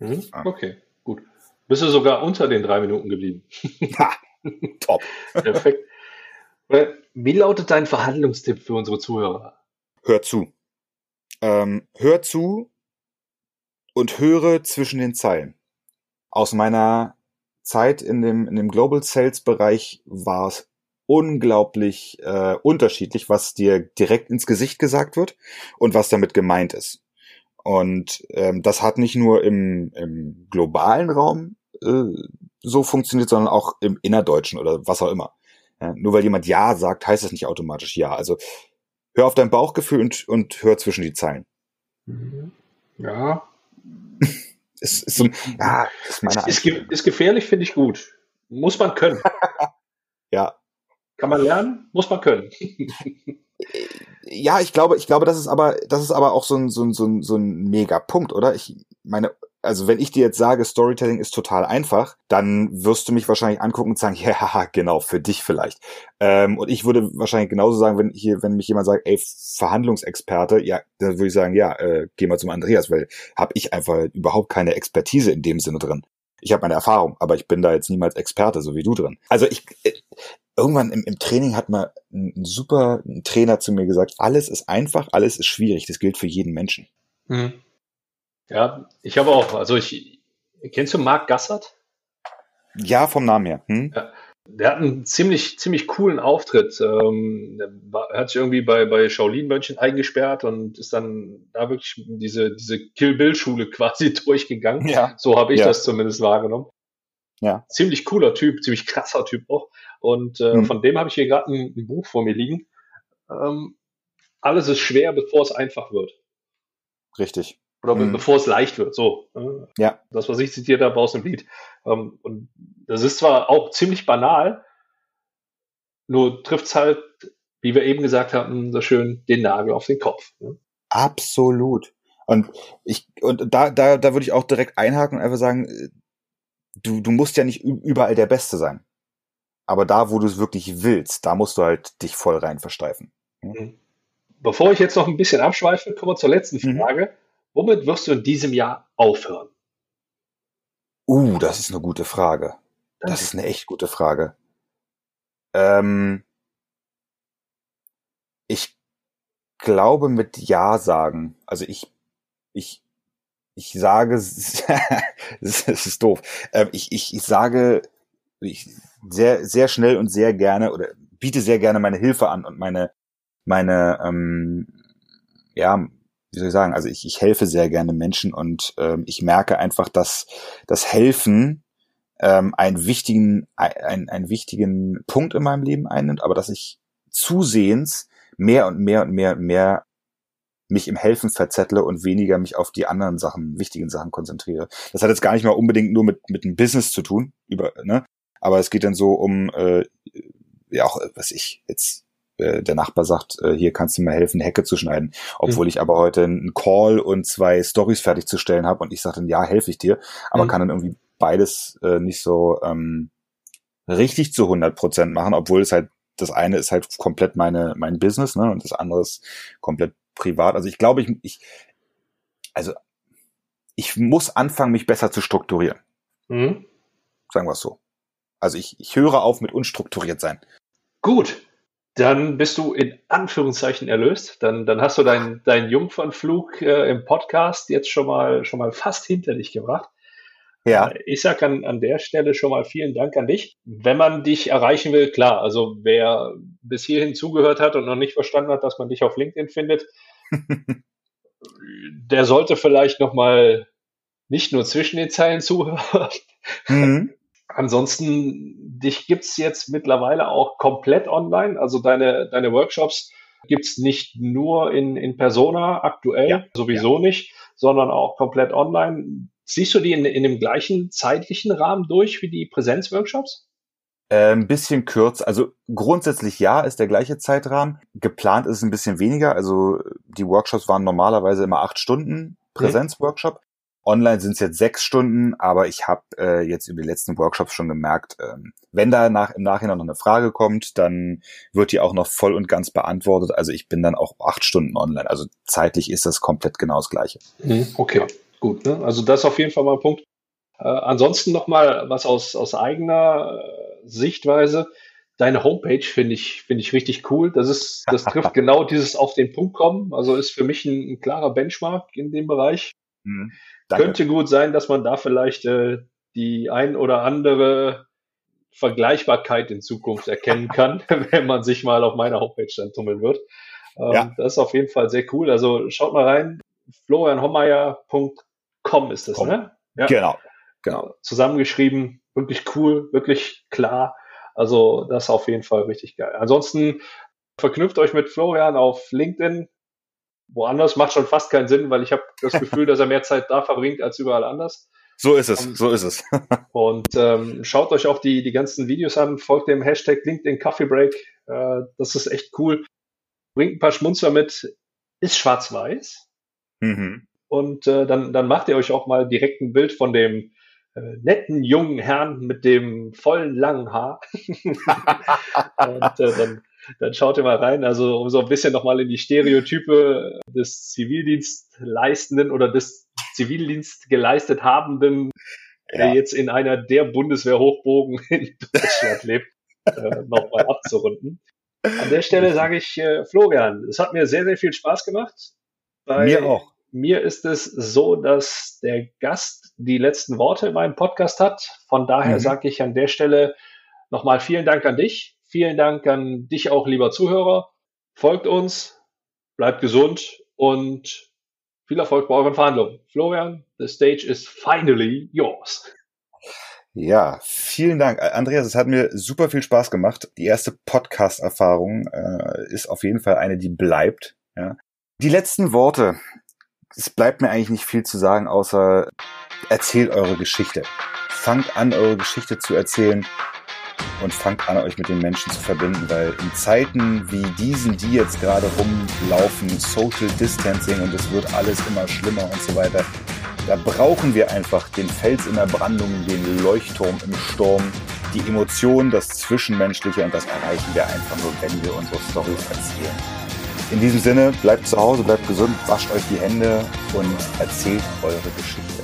Mhm. Okay, gut. Bist du sogar unter den drei Minuten geblieben? Ha, top. Perfekt. Wie lautet dein Verhandlungstipp für unsere Zuhörer? Hör zu. Ähm, hör zu und höre zwischen den Zeilen. Aus meiner Zeit in dem, in dem Global Sales Bereich war es unglaublich äh, unterschiedlich, was dir direkt ins Gesicht gesagt wird und was damit gemeint ist. Und ähm, das hat nicht nur im, im globalen Raum äh, so funktioniert, sondern auch im innerdeutschen oder was auch immer. Ja, nur weil jemand Ja sagt, heißt das nicht automatisch Ja. Also hör auf dein Bauchgefühl und, und hör zwischen die Zeilen. Mhm. Ja. ist, ist, so, ja, ist, meine ist, ist, ist gefährlich, finde ich gut. Muss man können. ja. Kann man lernen, muss man können. ja, ich glaube, ich glaube, das ist aber, das ist aber auch so ein, so ein, so ein, so ein mega Punkt, oder? Ich meine, also wenn ich dir jetzt sage, Storytelling ist total einfach, dann wirst du mich wahrscheinlich angucken und sagen, ja, genau, für dich vielleicht. Ähm, und ich würde wahrscheinlich genauso sagen, wenn hier, wenn mich jemand sagt, ey, Verhandlungsexperte, ja, dann würde ich sagen, ja, äh, geh mal zum Andreas, weil habe ich einfach überhaupt keine Expertise in dem Sinne drin. Ich habe meine Erfahrung, aber ich bin da jetzt niemals Experte, so wie du drin. Also ich, äh, irgendwann im, im Training hat mal ein, super Trainer zu mir gesagt, alles ist einfach, alles ist schwierig. Das gilt für jeden Menschen. Mhm. Ja, ich habe auch, also ich, kennst du Marc Gassert? Ja, vom Namen her. Hm? Ja, der hat einen ziemlich, ziemlich coolen Auftritt. Ähm, er hat sich irgendwie bei, bei Shaolin-Mönchen eingesperrt und ist dann da wirklich diese, diese Kill-Bill-Schule quasi durchgegangen. Ja. So habe ich ja. das zumindest wahrgenommen. Ja. Ziemlich cooler Typ, ziemlich krasser Typ auch. Und äh, mhm. von dem habe ich hier gerade ein, ein, Buch vor mir liegen. Ähm, alles ist schwer, bevor es einfach wird. Richtig. Oder mhm. bevor es leicht wird. So. Ne? Ja. Das, was ich zitiert habe aus dem Lied. Ähm, und das ist zwar auch ziemlich banal, nur trifft es halt, wie wir eben gesagt hatten, so schön den Nagel auf den Kopf. Ne? Absolut. Und ich, und da, da, da würde ich auch direkt einhaken und einfach sagen, äh, du, du musst ja nicht überall der Beste sein. Aber da, wo du es wirklich willst, da musst du halt dich voll rein versteifen. Mhm. Bevor ich jetzt noch ein bisschen abschweife, kommen wir zur letzten mhm. Frage. Mhm. Womit wirst du in diesem Jahr aufhören? Uh, das ist eine gute Frage. Das ist eine echt gute Frage. Ähm, ich glaube mit Ja sagen. Also ich, ich, ich sage, es ist doof. Ähm, ich, ich, ich sage ich sehr, sehr schnell und sehr gerne oder biete sehr gerne meine Hilfe an und meine, meine, ähm, ja, wie soll ich sagen, also ich, ich helfe sehr gerne Menschen und ähm, ich merke einfach, dass das Helfen ähm, einen wichtigen, ein, einen wichtigen Punkt in meinem Leben einnimmt, aber dass ich zusehends mehr und mehr und mehr und mehr mich im Helfen verzettle und weniger mich auf die anderen Sachen, wichtigen Sachen konzentriere. Das hat jetzt gar nicht mal unbedingt nur mit, mit dem Business zu tun, über, ne? Aber es geht dann so um, äh, ja auch, was ich, jetzt äh, der Nachbar sagt, äh, hier kannst du mir helfen, Hecke zu schneiden. Obwohl mhm. ich aber heute einen Call und zwei Stories fertigzustellen habe und ich sage dann, ja, helfe ich dir, aber mhm. kann dann irgendwie beides äh, nicht so ähm, richtig zu 100 Prozent machen, obwohl es halt, das eine ist halt komplett meine, mein Business, ne, und das andere ist komplett privat. Also ich glaube, ich, ich, also ich muss anfangen, mich besser zu strukturieren. Mhm. Sagen wir es so. Also ich, ich höre auf mit unstrukturiert sein. Gut, dann bist du in Anführungszeichen erlöst. Dann, dann hast du deinen dein Jungfernflug äh, im Podcast jetzt schon mal, schon mal fast hinter dich gebracht. Ja. Äh, ich sag an, an der Stelle schon mal vielen Dank an dich. Wenn man dich erreichen will, klar, also wer bis hierhin zugehört hat und noch nicht verstanden hat, dass man dich auf LinkedIn findet, der sollte vielleicht noch mal nicht nur zwischen den Zeilen zuhören, mhm. Ansonsten, dich gibt's jetzt mittlerweile auch komplett online. Also deine, deine Workshops gibt's nicht nur in, in Persona aktuell, ja, sowieso ja. nicht, sondern auch komplett online. Siehst du die in, in dem gleichen zeitlichen Rahmen durch wie die Präsenzworkshops? Äh, ein bisschen kürzer. Also grundsätzlich ja, ist der gleiche Zeitrahmen. Geplant ist es ein bisschen weniger. Also die Workshops waren normalerweise immer acht Stunden mhm. Präsenzworkshop. Online sind es jetzt sechs Stunden, aber ich habe äh, jetzt über die letzten Workshops schon gemerkt, ähm, wenn da nach, im Nachhinein noch eine Frage kommt, dann wird die auch noch voll und ganz beantwortet. Also ich bin dann auch acht Stunden online. Also zeitlich ist das komplett genau das Gleiche. Mhm, okay. Gut, ne? also das ist auf jeden Fall mal ein Punkt. Äh, ansonsten nochmal was aus, aus eigener äh, Sichtweise. Deine Homepage finde ich, finde ich richtig cool. Das ist, das trifft genau dieses auf den Punkt kommen. Also ist für mich ein, ein klarer Benchmark in dem Bereich. Mhm, Könnte gut sein, dass man da vielleicht äh, die ein oder andere Vergleichbarkeit in Zukunft erkennen kann, wenn man sich mal auf meiner Homepage dann tummeln wird. Ähm, ja. Das ist auf jeden Fall sehr cool. Also schaut mal rein. florianhommeier.com ist das, ne? Ja. Genau. Genau. Zusammengeschrieben. Wirklich cool, wirklich klar. Also das ist auf jeden Fall richtig geil. Ansonsten verknüpft euch mit Florian auf LinkedIn. Woanders macht schon fast keinen Sinn, weil ich habe das Gefühl, dass er mehr Zeit da verbringt als überall anders. So ist es, so ist es. und ähm, schaut euch auch die, die ganzen Videos an, folgt dem Hashtag LinkedIn Coffee Break. Äh, das ist echt cool. Bringt ein paar Schmunzler mit, ist schwarz-weiß. Mhm. Und äh, dann, dann macht ihr euch auch mal direkt ein Bild von dem äh, netten jungen Herrn mit dem vollen langen Haar. und äh, dann, dann schaut ihr mal rein. Also um so ein bisschen nochmal in die Stereotype des Zivildienstleistenden oder des Zivildienst geleistet habenden, ja. der jetzt in einer der Bundeswehr-Hochbogen in Deutschland lebt, äh, nochmal abzurunden. An der Stelle sage ich, äh, Florian, es hat mir sehr, sehr viel Spaß gemacht. mir auch. Mir ist es so, dass der Gast die letzten Worte in meinem Podcast hat. Von daher mhm. sage ich an der Stelle nochmal vielen Dank an dich. Vielen Dank an dich auch, lieber Zuhörer. Folgt uns, bleibt gesund und viel Erfolg bei euren Verhandlungen. Florian, the stage is finally yours. Ja, vielen Dank. Andreas, es hat mir super viel Spaß gemacht. Die erste Podcast-Erfahrung äh, ist auf jeden Fall eine, die bleibt. Ja. Die letzten Worte. Es bleibt mir eigentlich nicht viel zu sagen, außer erzählt eure Geschichte. Fangt an, eure Geschichte zu erzählen und fangt an, euch mit den Menschen zu verbinden, weil in Zeiten wie diesen, die jetzt gerade rumlaufen, Social Distancing und es wird alles immer schlimmer und so weiter, da brauchen wir einfach den Fels in der Brandung, den Leuchtturm im Sturm, die Emotionen, das Zwischenmenschliche und das erreichen wir einfach nur, wenn wir unsere Storys erzählen. In diesem Sinne, bleibt zu Hause, bleibt gesund, wascht euch die Hände und erzählt eure Geschichte.